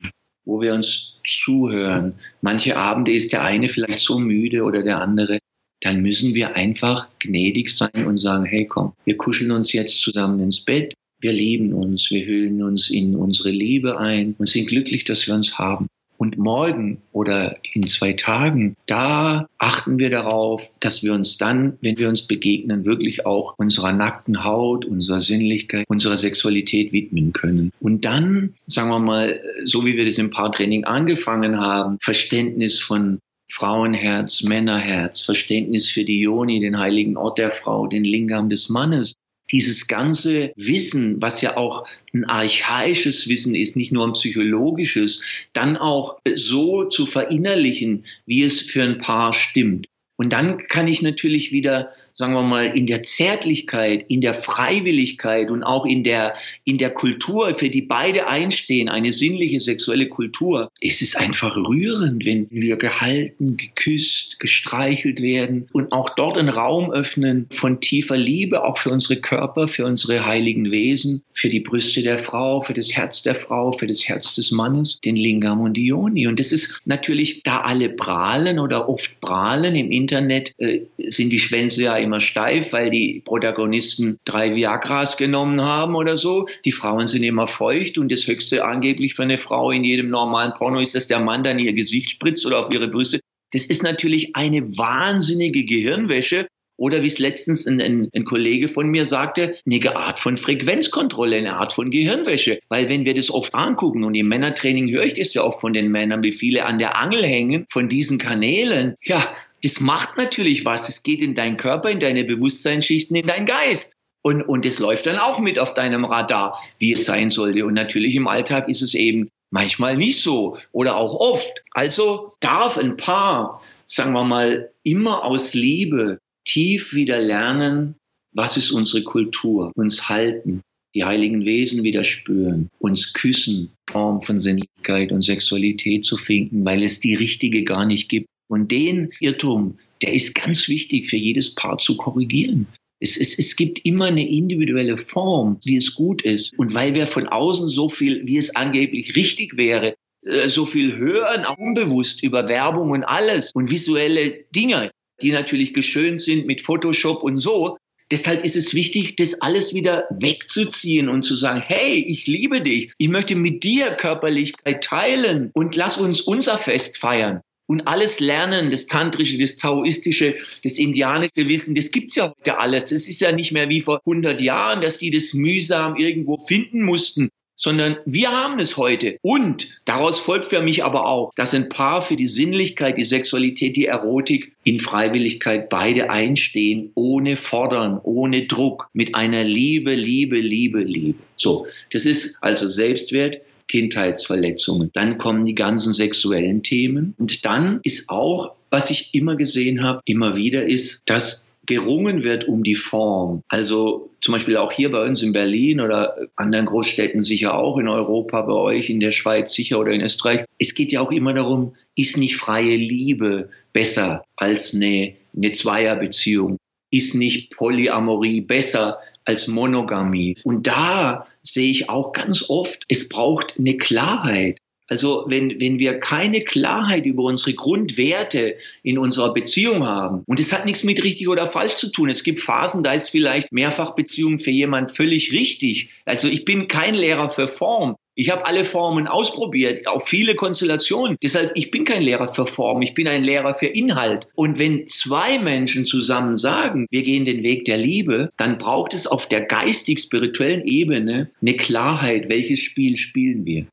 wo wir uns zuhören. Manche Abende ist der eine vielleicht so müde oder der andere dann müssen wir einfach gnädig sein und sagen, hey komm, wir kuscheln uns jetzt zusammen ins Bett, wir lieben uns, wir hüllen uns in unsere Liebe ein und sind glücklich, dass wir uns haben. Und morgen oder in zwei Tagen, da achten wir darauf, dass wir uns dann, wenn wir uns begegnen, wirklich auch unserer nackten Haut, unserer Sinnlichkeit, unserer Sexualität widmen können. Und dann, sagen wir mal, so wie wir das im Paartraining angefangen haben, Verständnis von Frauenherz, Männerherz, Verständnis für die Yoni, den heiligen Ort der Frau, den Lingam des Mannes. Dieses ganze Wissen, was ja auch ein archaisches Wissen ist, nicht nur ein psychologisches, dann auch so zu verinnerlichen, wie es für ein Paar stimmt. Und dann kann ich natürlich wieder sagen wir mal, in der Zärtlichkeit, in der Freiwilligkeit und auch in der, in der Kultur, für die beide einstehen, eine sinnliche sexuelle Kultur. Es ist einfach rührend, wenn wir gehalten, geküsst, gestreichelt werden und auch dort einen Raum öffnen von tiefer Liebe, auch für unsere Körper, für unsere heiligen Wesen, für die Brüste der Frau, für das Herz der Frau, für das Herz des Mannes, den Lingam und die Yoni. Und das ist natürlich, da alle prahlen oder oft prahlen im Internet, äh, sind die Schwänze ja immer steif, weil die Protagonisten drei Viagras genommen haben oder so. Die Frauen sind immer feucht und das Höchste angeblich für eine Frau in jedem normalen Porno ist, dass der Mann dann ihr Gesicht spritzt oder auf ihre Brüste. Das ist natürlich eine wahnsinnige Gehirnwäsche. Oder wie es letztens ein, ein, ein, Kollege von mir sagte, eine Art von Frequenzkontrolle, eine Art von Gehirnwäsche. Weil wenn wir das oft angucken, und im Männertraining höre ich das ja oft von den Männern, wie viele an der Angel hängen von diesen Kanälen, ja, das macht natürlich was. Es geht in deinen Körper, in deine Bewusstseinsschichten, in deinen Geist. Und, und es läuft dann auch mit auf deinem Radar, wie es sein sollte. Und natürlich im Alltag ist es eben manchmal nicht so oder auch oft. Also darf ein Paar, sagen wir mal, immer aus Liebe tief wieder lernen, was ist unsere Kultur, uns halten, die heiligen Wesen wieder spüren, uns küssen, Form von Sinnlichkeit und Sexualität zu finden, weil es die richtige gar nicht gibt. Und den Irrtum, der ist ganz wichtig für jedes Paar zu korrigieren. Es, es, es gibt immer eine individuelle Form, wie es gut ist. Und weil wir von außen so viel, wie es angeblich richtig wäre, äh, so viel hören, auch unbewusst über Werbung und alles und visuelle Dinge, die natürlich geschönt sind mit Photoshop und so. Deshalb ist es wichtig, das alles wieder wegzuziehen und zu sagen, hey, ich liebe dich. Ich möchte mit dir Körperlichkeit teilen und lass uns unser Fest feiern und alles Lernen, das Tantrische, das Taoistische, das indianische Wissen, das gibt's ja heute alles. Das ist ja nicht mehr wie vor 100 Jahren, dass die das mühsam irgendwo finden mussten, sondern wir haben es heute. Und daraus folgt für mich aber auch, dass ein Paar für die Sinnlichkeit, die Sexualität, die Erotik in Freiwilligkeit beide einstehen, ohne Fordern, ohne Druck, mit einer Liebe, Liebe, Liebe, Liebe. So, das ist also Selbstwert, Kindheitsverletzungen. Dann kommen die ganzen sexuellen Themen. Und dann ist auch, was ich immer gesehen habe, immer wieder ist, dass gerungen wird um die Form. Also zum Beispiel auch hier bei uns in Berlin oder anderen Großstädten sicher auch in Europa, bei euch in der Schweiz sicher oder in Österreich. Es geht ja auch immer darum, ist nicht freie Liebe besser als eine, eine Zweierbeziehung? Ist nicht Polyamorie besser als Monogamie? Und da sehe ich auch ganz oft, es braucht eine Klarheit. Also wenn, wenn wir keine Klarheit über unsere Grundwerte in unserer Beziehung haben, und es hat nichts mit richtig oder falsch zu tun. Es gibt Phasen, da ist vielleicht Mehrfachbeziehung für jemand völlig richtig. Also ich bin kein Lehrer für Form. Ich habe alle Formen ausprobiert, auch viele Konstellationen. Deshalb, ich bin kein Lehrer für Form, ich bin ein Lehrer für Inhalt. Und wenn zwei Menschen zusammen sagen, wir gehen den Weg der Liebe, dann braucht es auf der geistig-spirituellen Ebene eine Klarheit, welches Spiel spielen wir.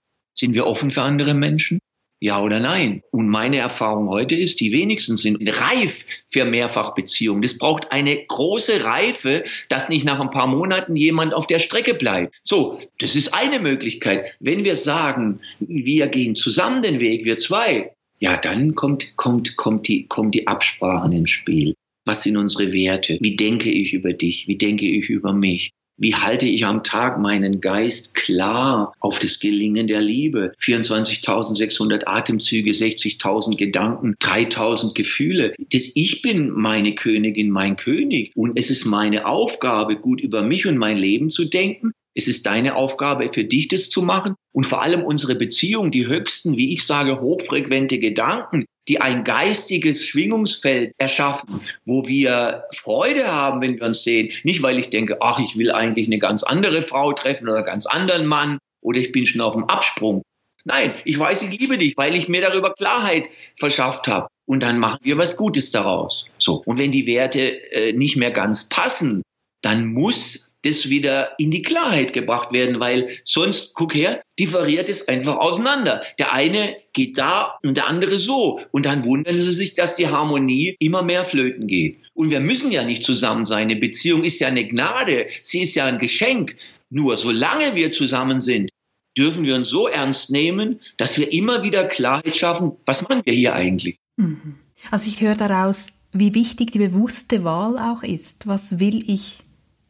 Sind wir offen für andere Menschen? Ja oder nein? Und meine Erfahrung heute ist, die wenigsten sind reif für Mehrfachbeziehungen. Das braucht eine große Reife, dass nicht nach ein paar Monaten jemand auf der Strecke bleibt. So, das ist eine Möglichkeit. Wenn wir sagen, wir gehen zusammen den Weg, wir zwei, ja, dann kommt, kommt, kommt die, kommt die Absprachen ins Spiel. Was sind unsere Werte? Wie denke ich über dich? Wie denke ich über mich? Wie halte ich am Tag meinen Geist klar auf das Gelingen der Liebe? 24.600 Atemzüge, 60.000 Gedanken, 3.000 Gefühle. Das ich bin meine Königin, mein König. Und es ist meine Aufgabe, gut über mich und mein Leben zu denken. Es ist deine Aufgabe, für dich das zu machen. Und vor allem unsere Beziehung, die höchsten, wie ich sage, hochfrequente Gedanken, die ein geistiges Schwingungsfeld erschaffen, wo wir Freude haben, wenn wir uns sehen. Nicht, weil ich denke, ach, ich will eigentlich eine ganz andere Frau treffen oder einen ganz anderen Mann oder ich bin schon auf dem Absprung. Nein, ich weiß, ich liebe dich, weil ich mir darüber Klarheit verschafft habe. Und dann machen wir was Gutes daraus. So. Und wenn die Werte äh, nicht mehr ganz passen, dann muss das wieder in die Klarheit gebracht werden, weil sonst, guck her, differiert es einfach auseinander. Der eine geht da und der andere so. Und dann wundern sie sich, dass die Harmonie immer mehr flöten geht. Und wir müssen ja nicht zusammen sein. Eine Beziehung ist ja eine Gnade. Sie ist ja ein Geschenk. Nur solange wir zusammen sind, dürfen wir uns so ernst nehmen, dass wir immer wieder Klarheit schaffen, was machen wir hier eigentlich? Mhm. Also ich höre daraus, wie wichtig die bewusste Wahl auch ist. Was will ich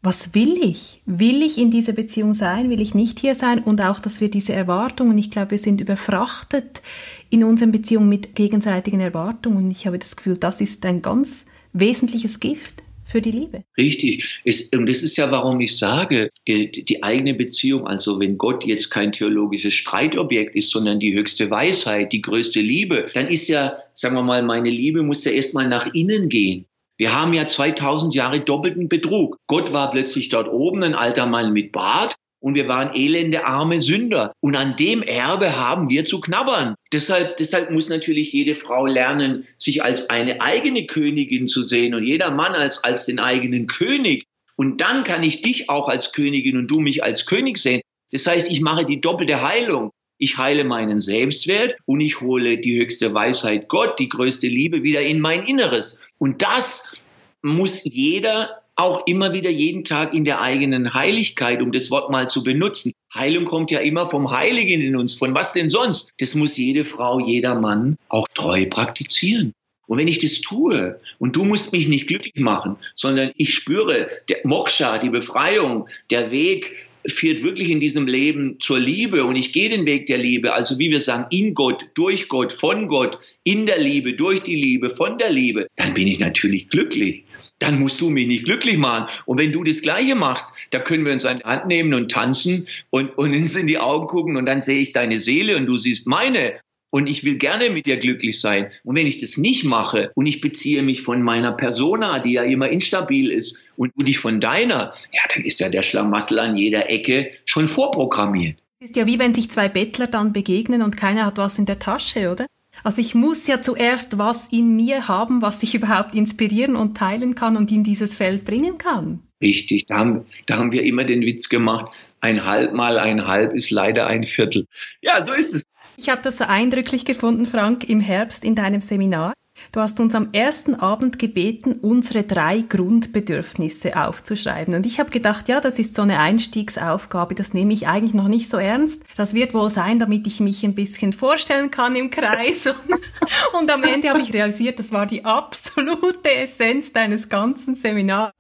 was will ich? Will ich in dieser Beziehung sein? Will ich nicht hier sein? Und auch, dass wir diese Erwartungen, ich glaube, wir sind überfrachtet in unseren Beziehungen mit gegenseitigen Erwartungen. Und ich habe das Gefühl, das ist ein ganz wesentliches Gift für die Liebe. Richtig. Es, und das ist ja, warum ich sage, äh, die eigene Beziehung, also wenn Gott jetzt kein theologisches Streitobjekt ist, sondern die höchste Weisheit, die größte Liebe, dann ist ja, sagen wir mal, meine Liebe muss ja erstmal nach innen gehen. Wir haben ja 2000 Jahre doppelten Betrug. Gott war plötzlich dort oben, ein alter Mann mit Bart, und wir waren elende, arme Sünder. Und an dem Erbe haben wir zu knabbern. Deshalb, deshalb muss natürlich jede Frau lernen, sich als eine eigene Königin zu sehen und jeder Mann als, als den eigenen König. Und dann kann ich dich auch als Königin und du mich als König sehen. Das heißt, ich mache die doppelte Heilung. Ich heile meinen Selbstwert und ich hole die höchste Weisheit Gott, die größte Liebe wieder in mein Inneres. Und das muss jeder auch immer wieder jeden Tag in der eigenen Heiligkeit, um das Wort mal zu benutzen. Heilung kommt ja immer vom Heiligen in uns. Von was denn sonst? Das muss jede Frau, jeder Mann auch treu praktizieren. Und wenn ich das tue, und du musst mich nicht glücklich machen, sondern ich spüre, der Moksha, die Befreiung, der Weg führt wirklich in diesem Leben zur Liebe und ich gehe den Weg der Liebe, also wie wir sagen, in Gott, durch Gott, von Gott, in der Liebe, durch die Liebe, von der Liebe, dann bin ich natürlich glücklich. Dann musst du mich nicht glücklich machen. Und wenn du das Gleiche machst, da können wir uns an die Hand nehmen und tanzen und, und uns in die Augen gucken und dann sehe ich deine Seele und du siehst meine und ich will gerne mit dir glücklich sein. Und wenn ich das nicht mache und ich beziehe mich von meiner Persona, die ja immer instabil ist, und du dich von deiner, ja, dann ist ja der Schlamassel an jeder Ecke schon vorprogrammiert. Es ist ja wie wenn sich zwei Bettler dann begegnen und keiner hat was in der Tasche, oder? Also ich muss ja zuerst was in mir haben, was ich <laughs> überhaupt inspirieren und teilen kann und in dieses Feld bringen kann. Richtig, da haben, da haben wir immer den Witz gemacht, ein Halb mal ein Halb ist leider ein Viertel. Ja, so ist es. Ich habe das so eindrücklich gefunden, Frank, im Herbst in deinem Seminar. Du hast uns am ersten Abend gebeten, unsere drei Grundbedürfnisse aufzuschreiben. Und ich habe gedacht, ja, das ist so eine Einstiegsaufgabe, das nehme ich eigentlich noch nicht so ernst. Das wird wohl sein, damit ich mich ein bisschen vorstellen kann im Kreis. <laughs> Und, am Ende habe ich realisiert, das war die absolute Essenz deines ganzen Seminars.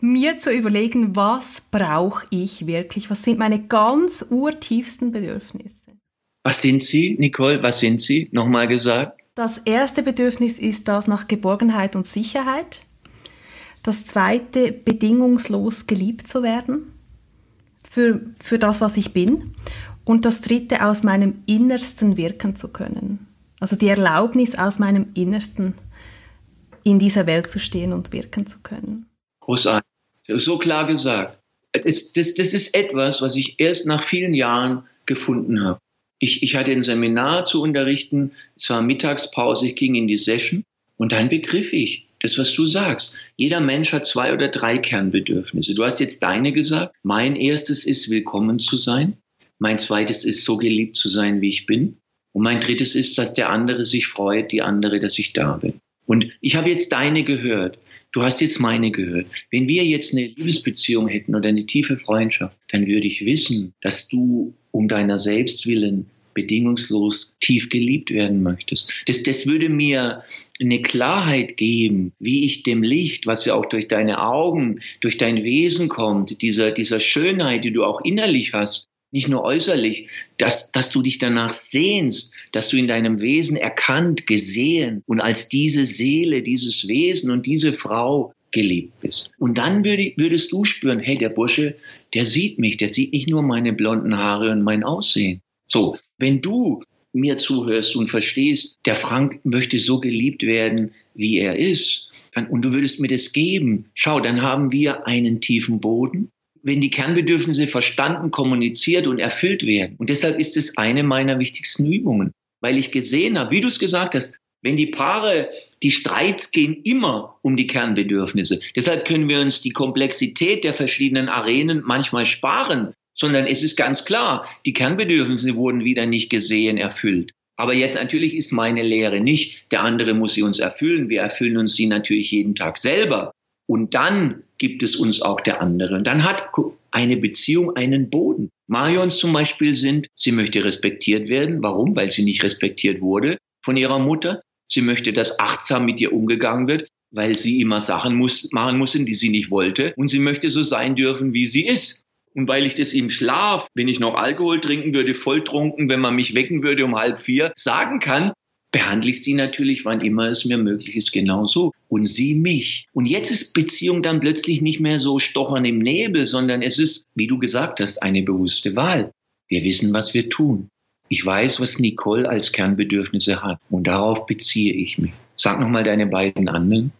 Mir zu überlegen, was brauche ich wirklich? Was sind meine ganz urtiefsten Bedürfnisse? Was sind sie, Nicole? Was sind sie? Nochmal gesagt. Das erste Bedürfnis ist das nach Geborgenheit und Sicherheit. Das zweite, bedingungslos geliebt zu werden für, für das, was ich bin. Und das dritte, aus meinem Innersten wirken zu können. Also die Erlaubnis, aus meinem Innersten in dieser Welt zu stehen und wirken zu können. Großartig. So klar gesagt. Das, das, das ist etwas, was ich erst nach vielen Jahren gefunden habe. Ich, ich hatte ein Seminar zu unterrichten, es war Mittagspause, ich ging in die Session und dann begriff ich, das, was du sagst. Jeder Mensch hat zwei oder drei Kernbedürfnisse. Du hast jetzt deine gesagt. Mein erstes ist, willkommen zu sein. Mein zweites ist, so geliebt zu sein, wie ich bin. Und mein drittes ist, dass der andere sich freut, die andere, dass ich da bin. Und ich habe jetzt deine gehört. Du hast jetzt meine gehört. Wenn wir jetzt eine Liebesbeziehung hätten oder eine tiefe Freundschaft, dann würde ich wissen, dass du um deiner selbst willen bedingungslos tief geliebt werden möchtest. Das, das würde mir eine Klarheit geben, wie ich dem Licht, was ja auch durch deine Augen, durch dein Wesen kommt, dieser, dieser Schönheit, die du auch innerlich hast, nicht nur äußerlich, dass, dass du dich danach sehnst, dass du in deinem Wesen erkannt, gesehen und als diese Seele, dieses Wesen und diese Frau geliebt bist. Und dann würdest du spüren, hey, der Bursche, der sieht mich, der sieht nicht nur meine blonden Haare und mein Aussehen. So, wenn du mir zuhörst und verstehst, der Frank möchte so geliebt werden, wie er ist, und du würdest mir das geben, schau, dann haben wir einen tiefen Boden, wenn die Kernbedürfnisse verstanden, kommuniziert und erfüllt werden. Und deshalb ist es eine meiner wichtigsten Übungen, weil ich gesehen habe, wie du es gesagt hast, wenn die Paare, die Streits gehen immer um die Kernbedürfnisse. Deshalb können wir uns die Komplexität der verschiedenen Arenen manchmal sparen, sondern es ist ganz klar, die Kernbedürfnisse wurden wieder nicht gesehen, erfüllt. Aber jetzt natürlich ist meine Lehre nicht, der andere muss sie uns erfüllen. Wir erfüllen uns sie natürlich jeden Tag selber. Und dann gibt es uns auch der andere. Und dann hat eine Beziehung einen Boden. Marions zum Beispiel sind, sie möchte respektiert werden. Warum? Weil sie nicht respektiert wurde von ihrer Mutter. Sie möchte, dass achtsam mit ihr umgegangen wird, weil sie immer Sachen muss, machen musste, die sie nicht wollte. Und sie möchte so sein dürfen, wie sie ist. Und weil ich das im Schlaf, wenn ich noch Alkohol trinken würde, volltrunken, wenn man mich wecken würde um halb vier, sagen kann, behandle ich sie natürlich, wann immer es mir möglich ist, genauso. Und sie mich. Und jetzt ist Beziehung dann plötzlich nicht mehr so stochern im Nebel, sondern es ist, wie du gesagt hast, eine bewusste Wahl. Wir wissen, was wir tun. Ich weiß, was Nicole als Kernbedürfnisse hat. Und darauf beziehe ich mich. Sag nochmal deine beiden anderen.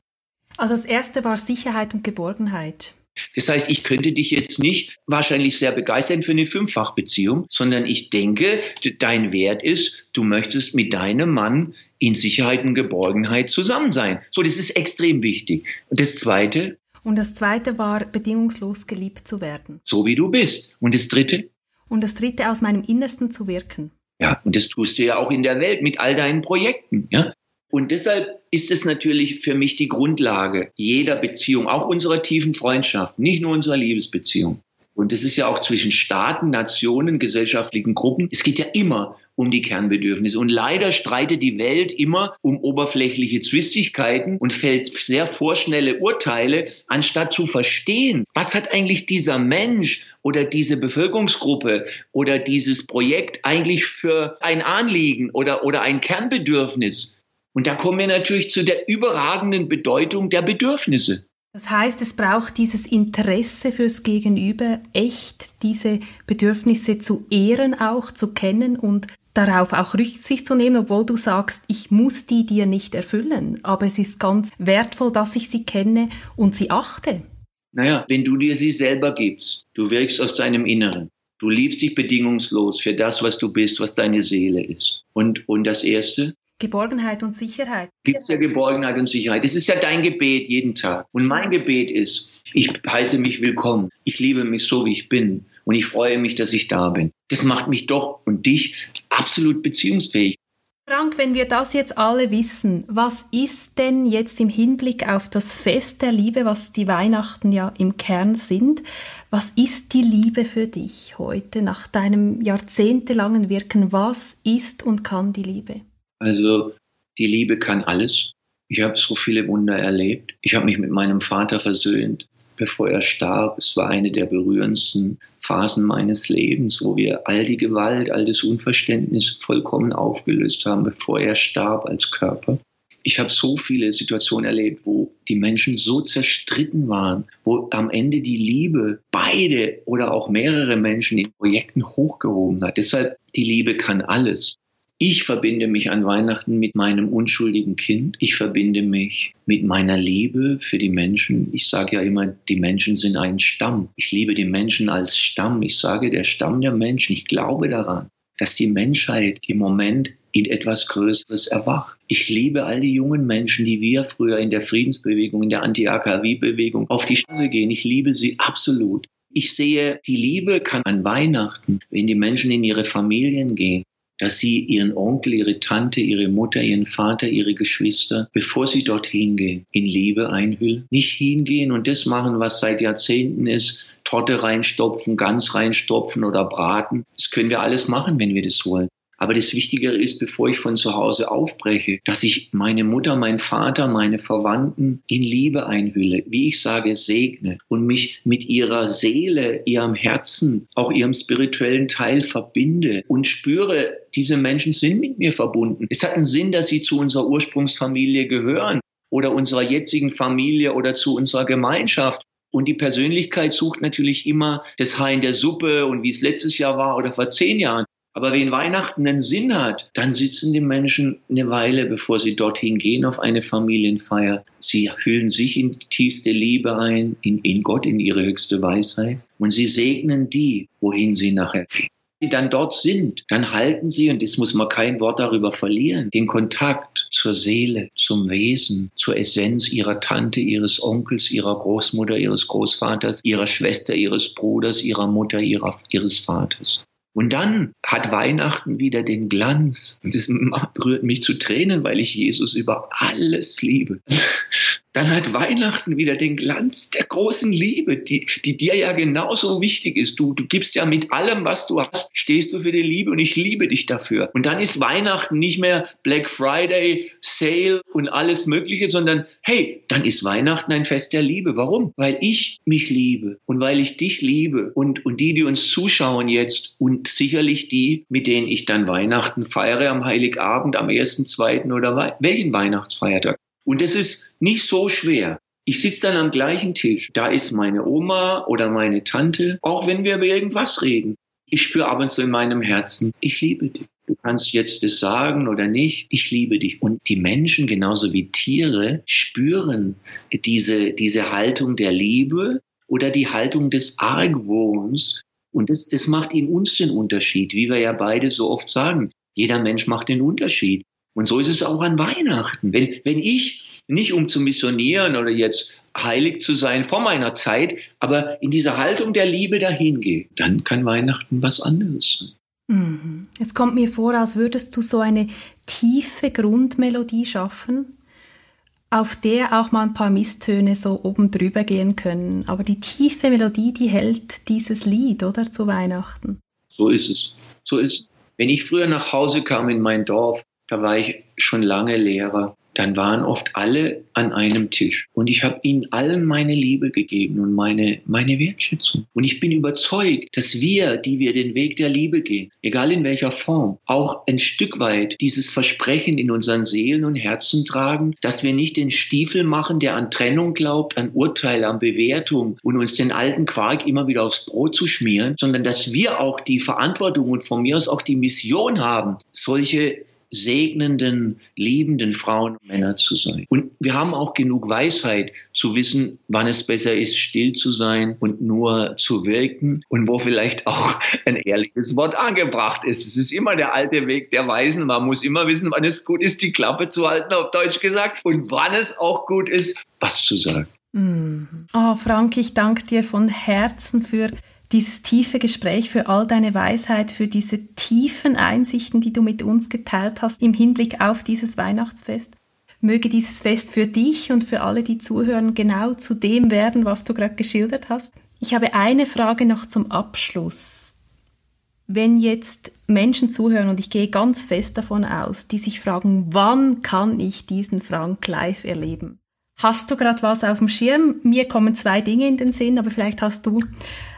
Also das erste war Sicherheit und Geborgenheit. Das heißt, ich könnte dich jetzt nicht wahrscheinlich sehr begeistern für eine Fünffachbeziehung, sondern ich denke, dein Wert ist, du möchtest mit deinem Mann in Sicherheit und Geborgenheit zusammen sein. So, das ist extrem wichtig. Und das Zweite? Und das Zweite war, bedingungslos geliebt zu werden. So wie du bist. Und das Dritte? Und das Dritte, aus meinem Innersten zu wirken. Ja, und das tust du ja auch in der Welt mit all deinen Projekten. Ja? Und deshalb ist es natürlich für mich die Grundlage jeder Beziehung, auch unserer tiefen Freundschaft, nicht nur unserer Liebesbeziehung. Und das ist ja auch zwischen Staaten, Nationen, gesellschaftlichen Gruppen. Es geht ja immer um die Kernbedürfnisse. Und leider streitet die Welt immer um oberflächliche Zwistigkeiten und fällt sehr vorschnelle Urteile, anstatt zu verstehen, was hat eigentlich dieser Mensch oder diese Bevölkerungsgruppe oder dieses Projekt eigentlich für ein Anliegen oder, oder ein Kernbedürfnis. Und da kommen wir natürlich zu der überragenden Bedeutung der Bedürfnisse. Das heißt, es braucht dieses Interesse fürs Gegenüber, echt diese Bedürfnisse zu ehren, auch zu kennen und darauf auch Rücksicht zu nehmen, obwohl du sagst, ich muss die dir nicht erfüllen. Aber es ist ganz wertvoll, dass ich sie kenne und sie achte. Naja, wenn du dir sie selber gibst, du wirkst aus deinem Inneren. Du liebst dich bedingungslos für das, was du bist, was deine Seele ist. Und, und das Erste, Geborgenheit und Sicherheit. Gibt es ja Geborgenheit und Sicherheit. Das ist ja dein Gebet jeden Tag. Und mein Gebet ist, ich heiße mich willkommen. Ich liebe mich so, wie ich bin. Und ich freue mich, dass ich da bin. Das macht mich doch und dich absolut beziehungsfähig. Frank, wenn wir das jetzt alle wissen, was ist denn jetzt im Hinblick auf das Fest der Liebe, was die Weihnachten ja im Kern sind, was ist die Liebe für dich heute nach deinem jahrzehntelangen Wirken? Was ist und kann die Liebe? Also die Liebe kann alles. Ich habe so viele Wunder erlebt. Ich habe mich mit meinem Vater versöhnt, bevor er starb. Es war eine der berührendsten Phasen meines Lebens, wo wir all die Gewalt, all das Unverständnis vollkommen aufgelöst haben, bevor er starb als Körper. Ich habe so viele Situationen erlebt, wo die Menschen so zerstritten waren, wo am Ende die Liebe beide oder auch mehrere Menschen in Projekten hochgehoben hat. Deshalb, die Liebe kann alles. Ich verbinde mich an Weihnachten mit meinem unschuldigen Kind. Ich verbinde mich mit meiner Liebe für die Menschen. Ich sage ja immer, die Menschen sind ein Stamm. Ich liebe die Menschen als Stamm. Ich sage, der Stamm der Menschen. Ich glaube daran, dass die Menschheit im Moment in etwas Größeres erwacht. Ich liebe all die jungen Menschen, die wir früher in der Friedensbewegung, in der Anti-AKW-Bewegung auf die Straße gehen. Ich liebe sie absolut. Ich sehe, die Liebe kann an Weihnachten, wenn die Menschen in ihre Familien gehen, dass sie ihren Onkel, ihre Tante, ihre Mutter, ihren Vater, ihre Geschwister, bevor sie dorthin gehen, in Liebe einhüllen. Nicht hingehen und das machen, was seit Jahrzehnten ist, Torte reinstopfen, Gans reinstopfen oder braten. Das können wir alles machen, wenn wir das wollen. Aber das Wichtigere ist, bevor ich von zu Hause aufbreche, dass ich meine Mutter, meinen Vater, meine Verwandten in Liebe einhülle, wie ich sage, segne und mich mit ihrer Seele, ihrem Herzen, auch ihrem spirituellen Teil verbinde und spüre, diese Menschen sind mit mir verbunden. Es hat einen Sinn, dass sie zu unserer Ursprungsfamilie gehören oder unserer jetzigen Familie oder zu unserer Gemeinschaft. Und die Persönlichkeit sucht natürlich immer das Haar in der Suppe und wie es letztes Jahr war oder vor zehn Jahren. Aber wenn Weihnachten einen Sinn hat, dann sitzen die Menschen eine Weile, bevor sie dorthin gehen auf eine Familienfeier. Sie hüllen sich in die tiefste Liebe ein, in, in Gott, in ihre höchste Weisheit. Und sie segnen die, wohin sie nachher gehen sie dann dort sind, dann halten sie, und jetzt muss man kein Wort darüber verlieren, den Kontakt zur Seele, zum Wesen, zur Essenz ihrer Tante, ihres Onkels, ihrer Großmutter, ihres Großvaters, ihrer Schwester, ihres Bruders, ihrer Mutter, ihrer, ihres Vaters. Und dann hat Weihnachten wieder den Glanz. Und das berührt mich zu Tränen, weil ich Jesus über alles liebe dann hat Weihnachten wieder den Glanz der großen Liebe, die, die dir ja genauso wichtig ist. Du, du gibst ja mit allem, was du hast, stehst du für die Liebe und ich liebe dich dafür. Und dann ist Weihnachten nicht mehr Black Friday, Sale und alles Mögliche, sondern hey, dann ist Weihnachten ein Fest der Liebe. Warum? Weil ich mich liebe und weil ich dich liebe und, und die, die uns zuschauen jetzt und sicherlich die, mit denen ich dann Weihnachten feiere am Heiligabend, am ersten, zweiten oder welchen Weihnachtsfeiertag. Und das ist nicht so schwer. Ich sitze dann am gleichen Tisch. Da ist meine Oma oder meine Tante, auch wenn wir über irgendwas reden. Ich spüre ab und zu in meinem Herzen, ich liebe dich. Du kannst jetzt das sagen oder nicht. Ich liebe dich. Und die Menschen, genauso wie Tiere, spüren diese, diese Haltung der Liebe oder die Haltung des Argwohns. Und das, das macht in uns den Unterschied, wie wir ja beide so oft sagen. Jeder Mensch macht den Unterschied. Und so ist es auch an Weihnachten. Wenn, wenn ich nicht um zu missionieren oder jetzt heilig zu sein vor meiner Zeit, aber in dieser Haltung der Liebe dahin gehe, dann kann Weihnachten was anderes sein. Mhm. Es kommt mir vor, als würdest du so eine tiefe Grundmelodie schaffen, auf der auch mal ein paar Misstöne so oben drüber gehen können. Aber die tiefe Melodie, die hält dieses Lied, oder, zu Weihnachten. So ist es. So ist es. Wenn ich früher nach Hause kam in mein Dorf, da war ich schon lange Lehrer dann waren oft alle an einem Tisch. Und ich habe ihnen allen meine Liebe gegeben und meine, meine Wertschätzung. Und ich bin überzeugt, dass wir, die wir den Weg der Liebe gehen, egal in welcher Form, auch ein Stück weit dieses Versprechen in unseren Seelen und Herzen tragen, dass wir nicht den Stiefel machen, der an Trennung glaubt, an Urteil, an Bewertung und uns den alten Quark immer wieder aufs Brot zu schmieren, sondern dass wir auch die Verantwortung und von mir aus auch die Mission haben, solche segnenden, liebenden Frauen und Männer zu sein. Und wir haben auch genug Weisheit zu wissen, wann es besser ist, still zu sein und nur zu wirken und wo vielleicht auch ein ehrliches Wort angebracht ist. Es ist immer der alte Weg der Weisen. Man muss immer wissen, wann es gut ist, die Klappe zu halten, auf Deutsch gesagt, und wann es auch gut ist, was zu sagen. Oh, Frank, ich danke dir von Herzen für dieses tiefe Gespräch, für all deine Weisheit, für diese tiefen Einsichten, die du mit uns geteilt hast im Hinblick auf dieses Weihnachtsfest. Möge dieses Fest für dich und für alle, die zuhören, genau zu dem werden, was du gerade geschildert hast. Ich habe eine Frage noch zum Abschluss. Wenn jetzt Menschen zuhören, und ich gehe ganz fest davon aus, die sich fragen, wann kann ich diesen Frank live erleben? Hast du gerade was auf dem Schirm? Mir kommen zwei Dinge in den Sinn, aber vielleicht hast du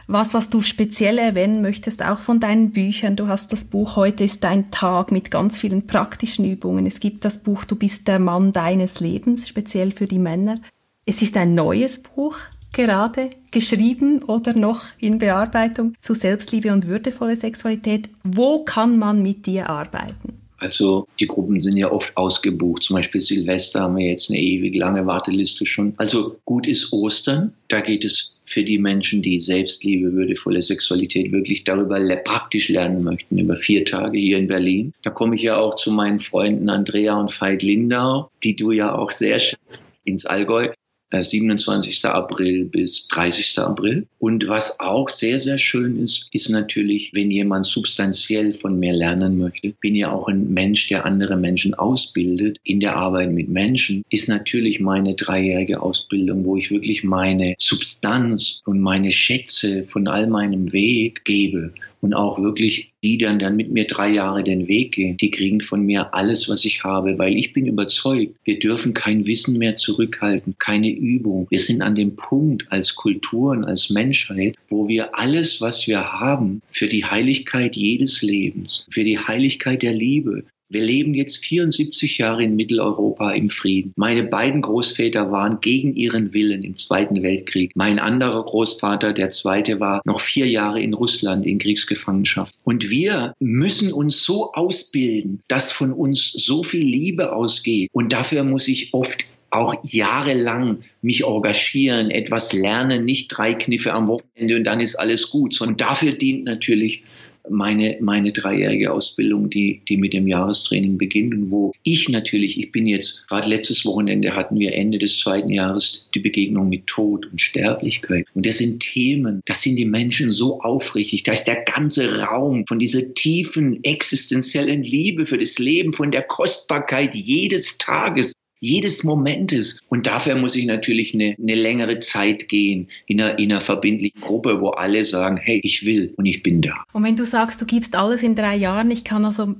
was, was du speziell erwähnen möchtest, auch von deinen Büchern. Du hast das Buch Heute ist dein Tag mit ganz vielen praktischen Übungen. Es gibt das Buch Du bist der Mann deines Lebens, speziell für die Männer. Es ist ein neues Buch, gerade geschrieben oder noch in Bearbeitung zu Selbstliebe und würdevolle Sexualität. Wo kann man mit dir arbeiten? Also die Gruppen sind ja oft ausgebucht. Zum Beispiel Silvester haben wir jetzt eine ewig lange Warteliste schon. Also gut ist Ostern. Da geht es für die Menschen, die Selbstliebe, würdevolle Sexualität wirklich darüber praktisch lernen möchten, über vier Tage hier in Berlin. Da komme ich ja auch zu meinen Freunden Andrea und Veit Lindau, die du ja auch sehr schätzt, ins Allgäu. 27. Äh, April bis 30. April. Und was auch sehr, sehr schön ist, ist natürlich, wenn jemand substanziell von mir lernen möchte, bin ja auch ein Mensch, der andere Menschen ausbildet in der Arbeit mit Menschen, ist natürlich meine dreijährige Ausbildung, wo ich wirklich meine Substanz und meine Schätze von all meinem Weg gebe und auch wirklich die dann, dann mit mir drei Jahre den Weg gehen, die kriegen von mir alles, was ich habe, weil ich bin überzeugt, wir dürfen kein Wissen mehr zurückhalten, keine Übung. Wir sind an dem Punkt als Kulturen, als Menschheit, wo wir alles, was wir haben, für die Heiligkeit jedes Lebens, für die Heiligkeit der Liebe, wir leben jetzt 74 Jahre in Mitteleuropa im Frieden. Meine beiden Großväter waren gegen ihren Willen im Zweiten Weltkrieg. Mein anderer Großvater, der zweite, war noch vier Jahre in Russland in Kriegsgefangenschaft. Und wir müssen uns so ausbilden, dass von uns so viel Liebe ausgeht. Und dafür muss ich oft auch jahrelang mich engagieren, etwas lernen, nicht drei Kniffe am Wochenende und dann ist alles gut. Und dafür dient natürlich meine, meine dreijährige Ausbildung, die, die mit dem Jahrestraining beginnt und wo ich natürlich, ich bin jetzt, gerade letztes Wochenende hatten wir Ende des zweiten Jahres die Begegnung mit Tod und Sterblichkeit. Und das sind Themen, das sind die Menschen so aufrichtig, da ist der ganze Raum von dieser tiefen existenziellen Liebe für das Leben, von der Kostbarkeit jedes Tages jedes Momentes. Und dafür muss ich natürlich eine, eine längere Zeit gehen in einer, in einer verbindlichen Gruppe, wo alle sagen, hey, ich will und ich bin da. Und wenn du sagst, du gibst alles in drei Jahren, ich kann also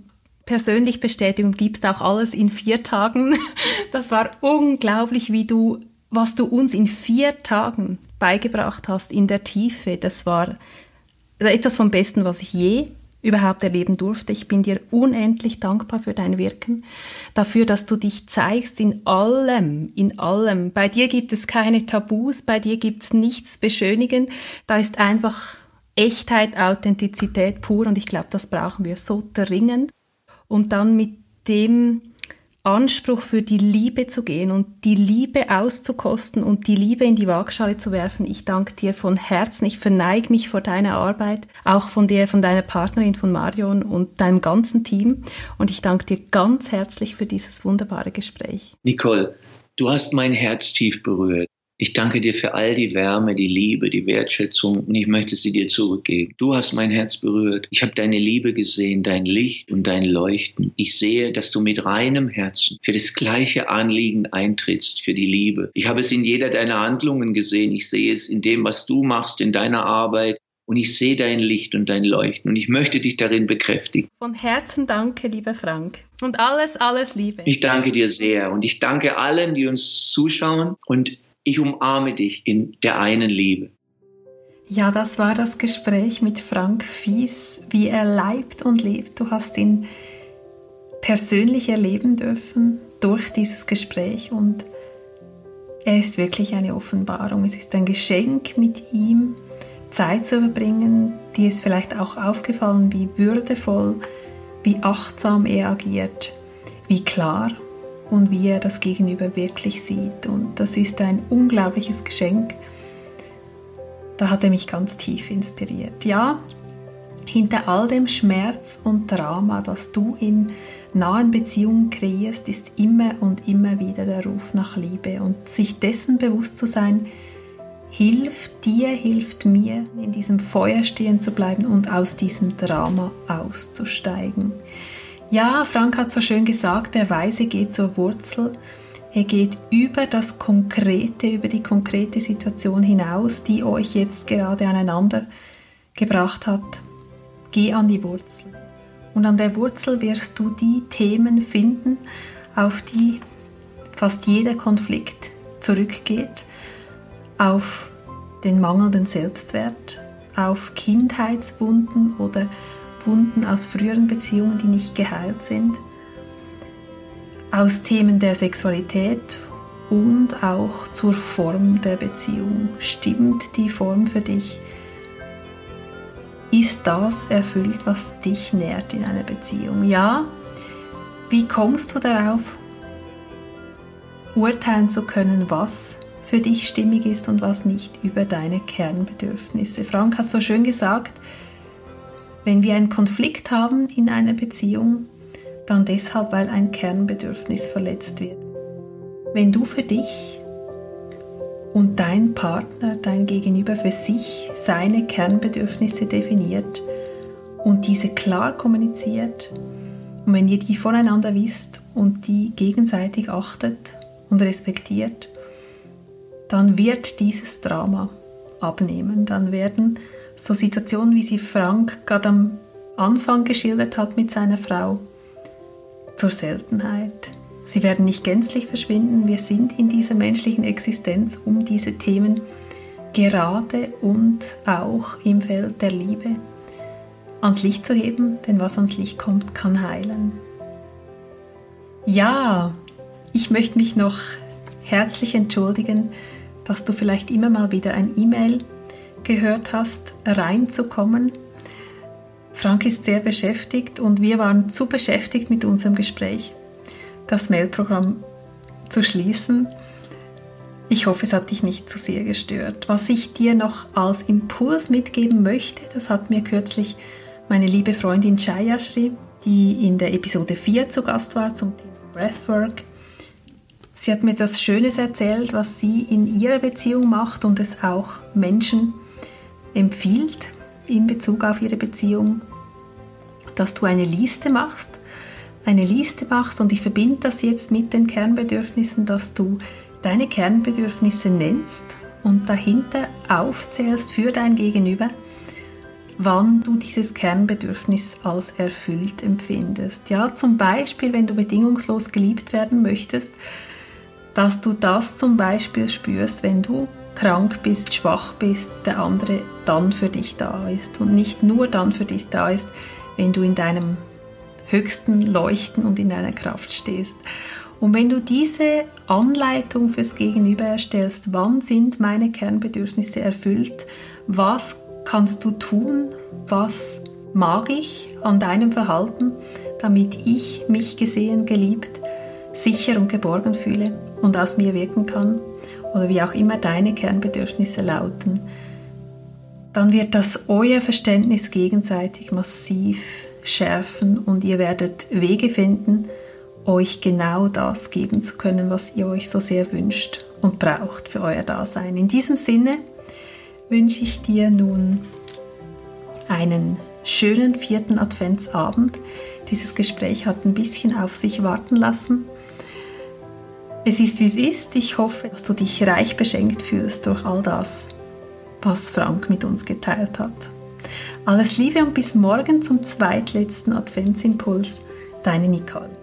persönlich bestätigen, du gibst auch alles in vier Tagen. <laughs> Das war unglaublich, wie du, was du uns in vier Tagen beigebracht hast in der Tiefe. Das war etwas vom Besten, was ich je überhaupt erleben durfte. Ich bin dir unendlich dankbar für dein Wirken, dafür, dass du dich zeigst in allem, in allem. Bei dir gibt es keine Tabus, bei dir gibt es nichts beschönigen, da ist einfach Echtheit, Authentizität pur und ich glaube, das brauchen wir so dringend. Und dann mit dem Anspruch für die Liebe zu gehen und die Liebe auszukosten und die Liebe in die Waagschale zu werfen. Ich danke dir von Herzen. Ich verneige mich vor deiner Arbeit, auch von dir, von deiner Partnerin, von Marion und deinem ganzen Team. Und ich danke dir ganz herzlich für dieses wunderbare Gespräch. Nicole, du hast mein Herz tief berührt. Ich danke dir für all die Wärme, die Liebe, die Wertschätzung und ich möchte sie dir zurückgeben. Du hast mein Herz berührt. Ich habe deine Liebe gesehen, dein Licht und dein Leuchten. Ich sehe, dass du mit reinem Herzen für das gleiche Anliegen eintrittst, für die Liebe. Ich habe es in jeder deiner Handlungen gesehen. Ich sehe es in dem, was du machst, in deiner Arbeit. Und ich sehe dein Licht und dein Leuchten und ich möchte dich darin bekräftigen. Von Herzen danke, lieber Frank. Und alles, alles Liebe. Ich danke dir sehr und ich danke allen, die uns zuschauen und ich umarme dich in der einen Liebe. Ja, das war das Gespräch mit Frank Fies, wie er leibt und lebt. Du hast ihn persönlich erleben dürfen durch dieses Gespräch und er ist wirklich eine Offenbarung. Es ist ein Geschenk mit ihm Zeit zu verbringen, die ist vielleicht auch aufgefallen, wie würdevoll, wie achtsam er agiert, wie klar und wie er das Gegenüber wirklich sieht. Und das ist ein unglaubliches Geschenk. Da hat er mich ganz tief inspiriert. Ja, hinter all dem Schmerz und Drama, das du in nahen Beziehungen kreierst, ist immer und immer wieder der Ruf nach Liebe. Und sich dessen bewusst zu sein, hilft dir, hilft mir, in diesem Feuer stehen zu bleiben und aus diesem Drama auszusteigen. Ja, Frank hat so schön gesagt, der Weise geht zur Wurzel. Er geht über das Konkrete, über die konkrete Situation hinaus, die euch jetzt gerade aneinander gebracht hat. Geh an die Wurzel. Und an der Wurzel wirst du die Themen finden, auf die fast jeder Konflikt zurückgeht. Auf den mangelnden Selbstwert, auf Kindheitswunden oder Wunden aus früheren Beziehungen, die nicht geheilt sind, aus Themen der Sexualität und auch zur Form der Beziehung. Stimmt die Form für dich? Ist das erfüllt, was dich nährt in einer Beziehung? Ja? Wie kommst du darauf, urteilen zu können, was für dich stimmig ist und was nicht über deine Kernbedürfnisse? Frank hat so schön gesagt, wenn wir einen Konflikt haben in einer Beziehung, dann deshalb, weil ein Kernbedürfnis verletzt wird. Wenn du für dich und dein Partner, dein Gegenüber für sich seine Kernbedürfnisse definiert und diese klar kommuniziert, und wenn ihr die voneinander wisst und die gegenseitig achtet und respektiert, dann wird dieses Drama abnehmen. Dann werden so Situationen, wie sie Frank gerade am Anfang geschildert hat mit seiner Frau, zur Seltenheit. Sie werden nicht gänzlich verschwinden. Wir sind in dieser menschlichen Existenz, um diese Themen gerade und auch im Feld der Liebe ans Licht zu heben, denn was ans Licht kommt, kann heilen. Ja, ich möchte mich noch herzlich entschuldigen, dass du vielleicht immer mal wieder ein E-Mail gehört hast, reinzukommen. Frank ist sehr beschäftigt und wir waren zu beschäftigt mit unserem Gespräch, das Mailprogramm zu schließen. Ich hoffe, es hat dich nicht zu sehr gestört. Was ich dir noch als Impuls mitgeben möchte, das hat mir kürzlich meine liebe Freundin Chayashri, die in der Episode 4 zu Gast war zum Thema Breathwork. Sie hat mir das Schönes erzählt, was sie in ihrer Beziehung macht und es auch Menschen empfiehlt in Bezug auf ihre Beziehung, dass du eine Liste machst, eine Liste machst und ich verbinde das jetzt mit den Kernbedürfnissen, dass du deine Kernbedürfnisse nennst und dahinter aufzählst für dein Gegenüber, wann du dieses Kernbedürfnis als erfüllt empfindest. Ja, zum Beispiel, wenn du bedingungslos geliebt werden möchtest, dass du das zum Beispiel spürst, wenn du krank bist, schwach bist, der andere dann für dich da ist. Und nicht nur dann für dich da ist, wenn du in deinem höchsten Leuchten und in deiner Kraft stehst. Und wenn du diese Anleitung fürs Gegenüber erstellst, wann sind meine Kernbedürfnisse erfüllt, was kannst du tun, was mag ich an deinem Verhalten, damit ich mich gesehen, geliebt, sicher und geborgen fühle und aus mir wirken kann oder wie auch immer deine Kernbedürfnisse lauten, dann wird das euer Verständnis gegenseitig massiv schärfen und ihr werdet Wege finden, euch genau das geben zu können, was ihr euch so sehr wünscht und braucht für euer Dasein. In diesem Sinne, wünsche ich dir nun einen schönen vierten Adventsabend. Dieses Gespräch hat ein bisschen auf sich warten lassen. Es ist wie es ist. Ich hoffe, dass du dich reich beschenkt fühlst durch all das, was Frank mit uns geteilt hat. Alles Liebe und bis morgen zum zweitletzten Adventsimpuls. Deine Nicole.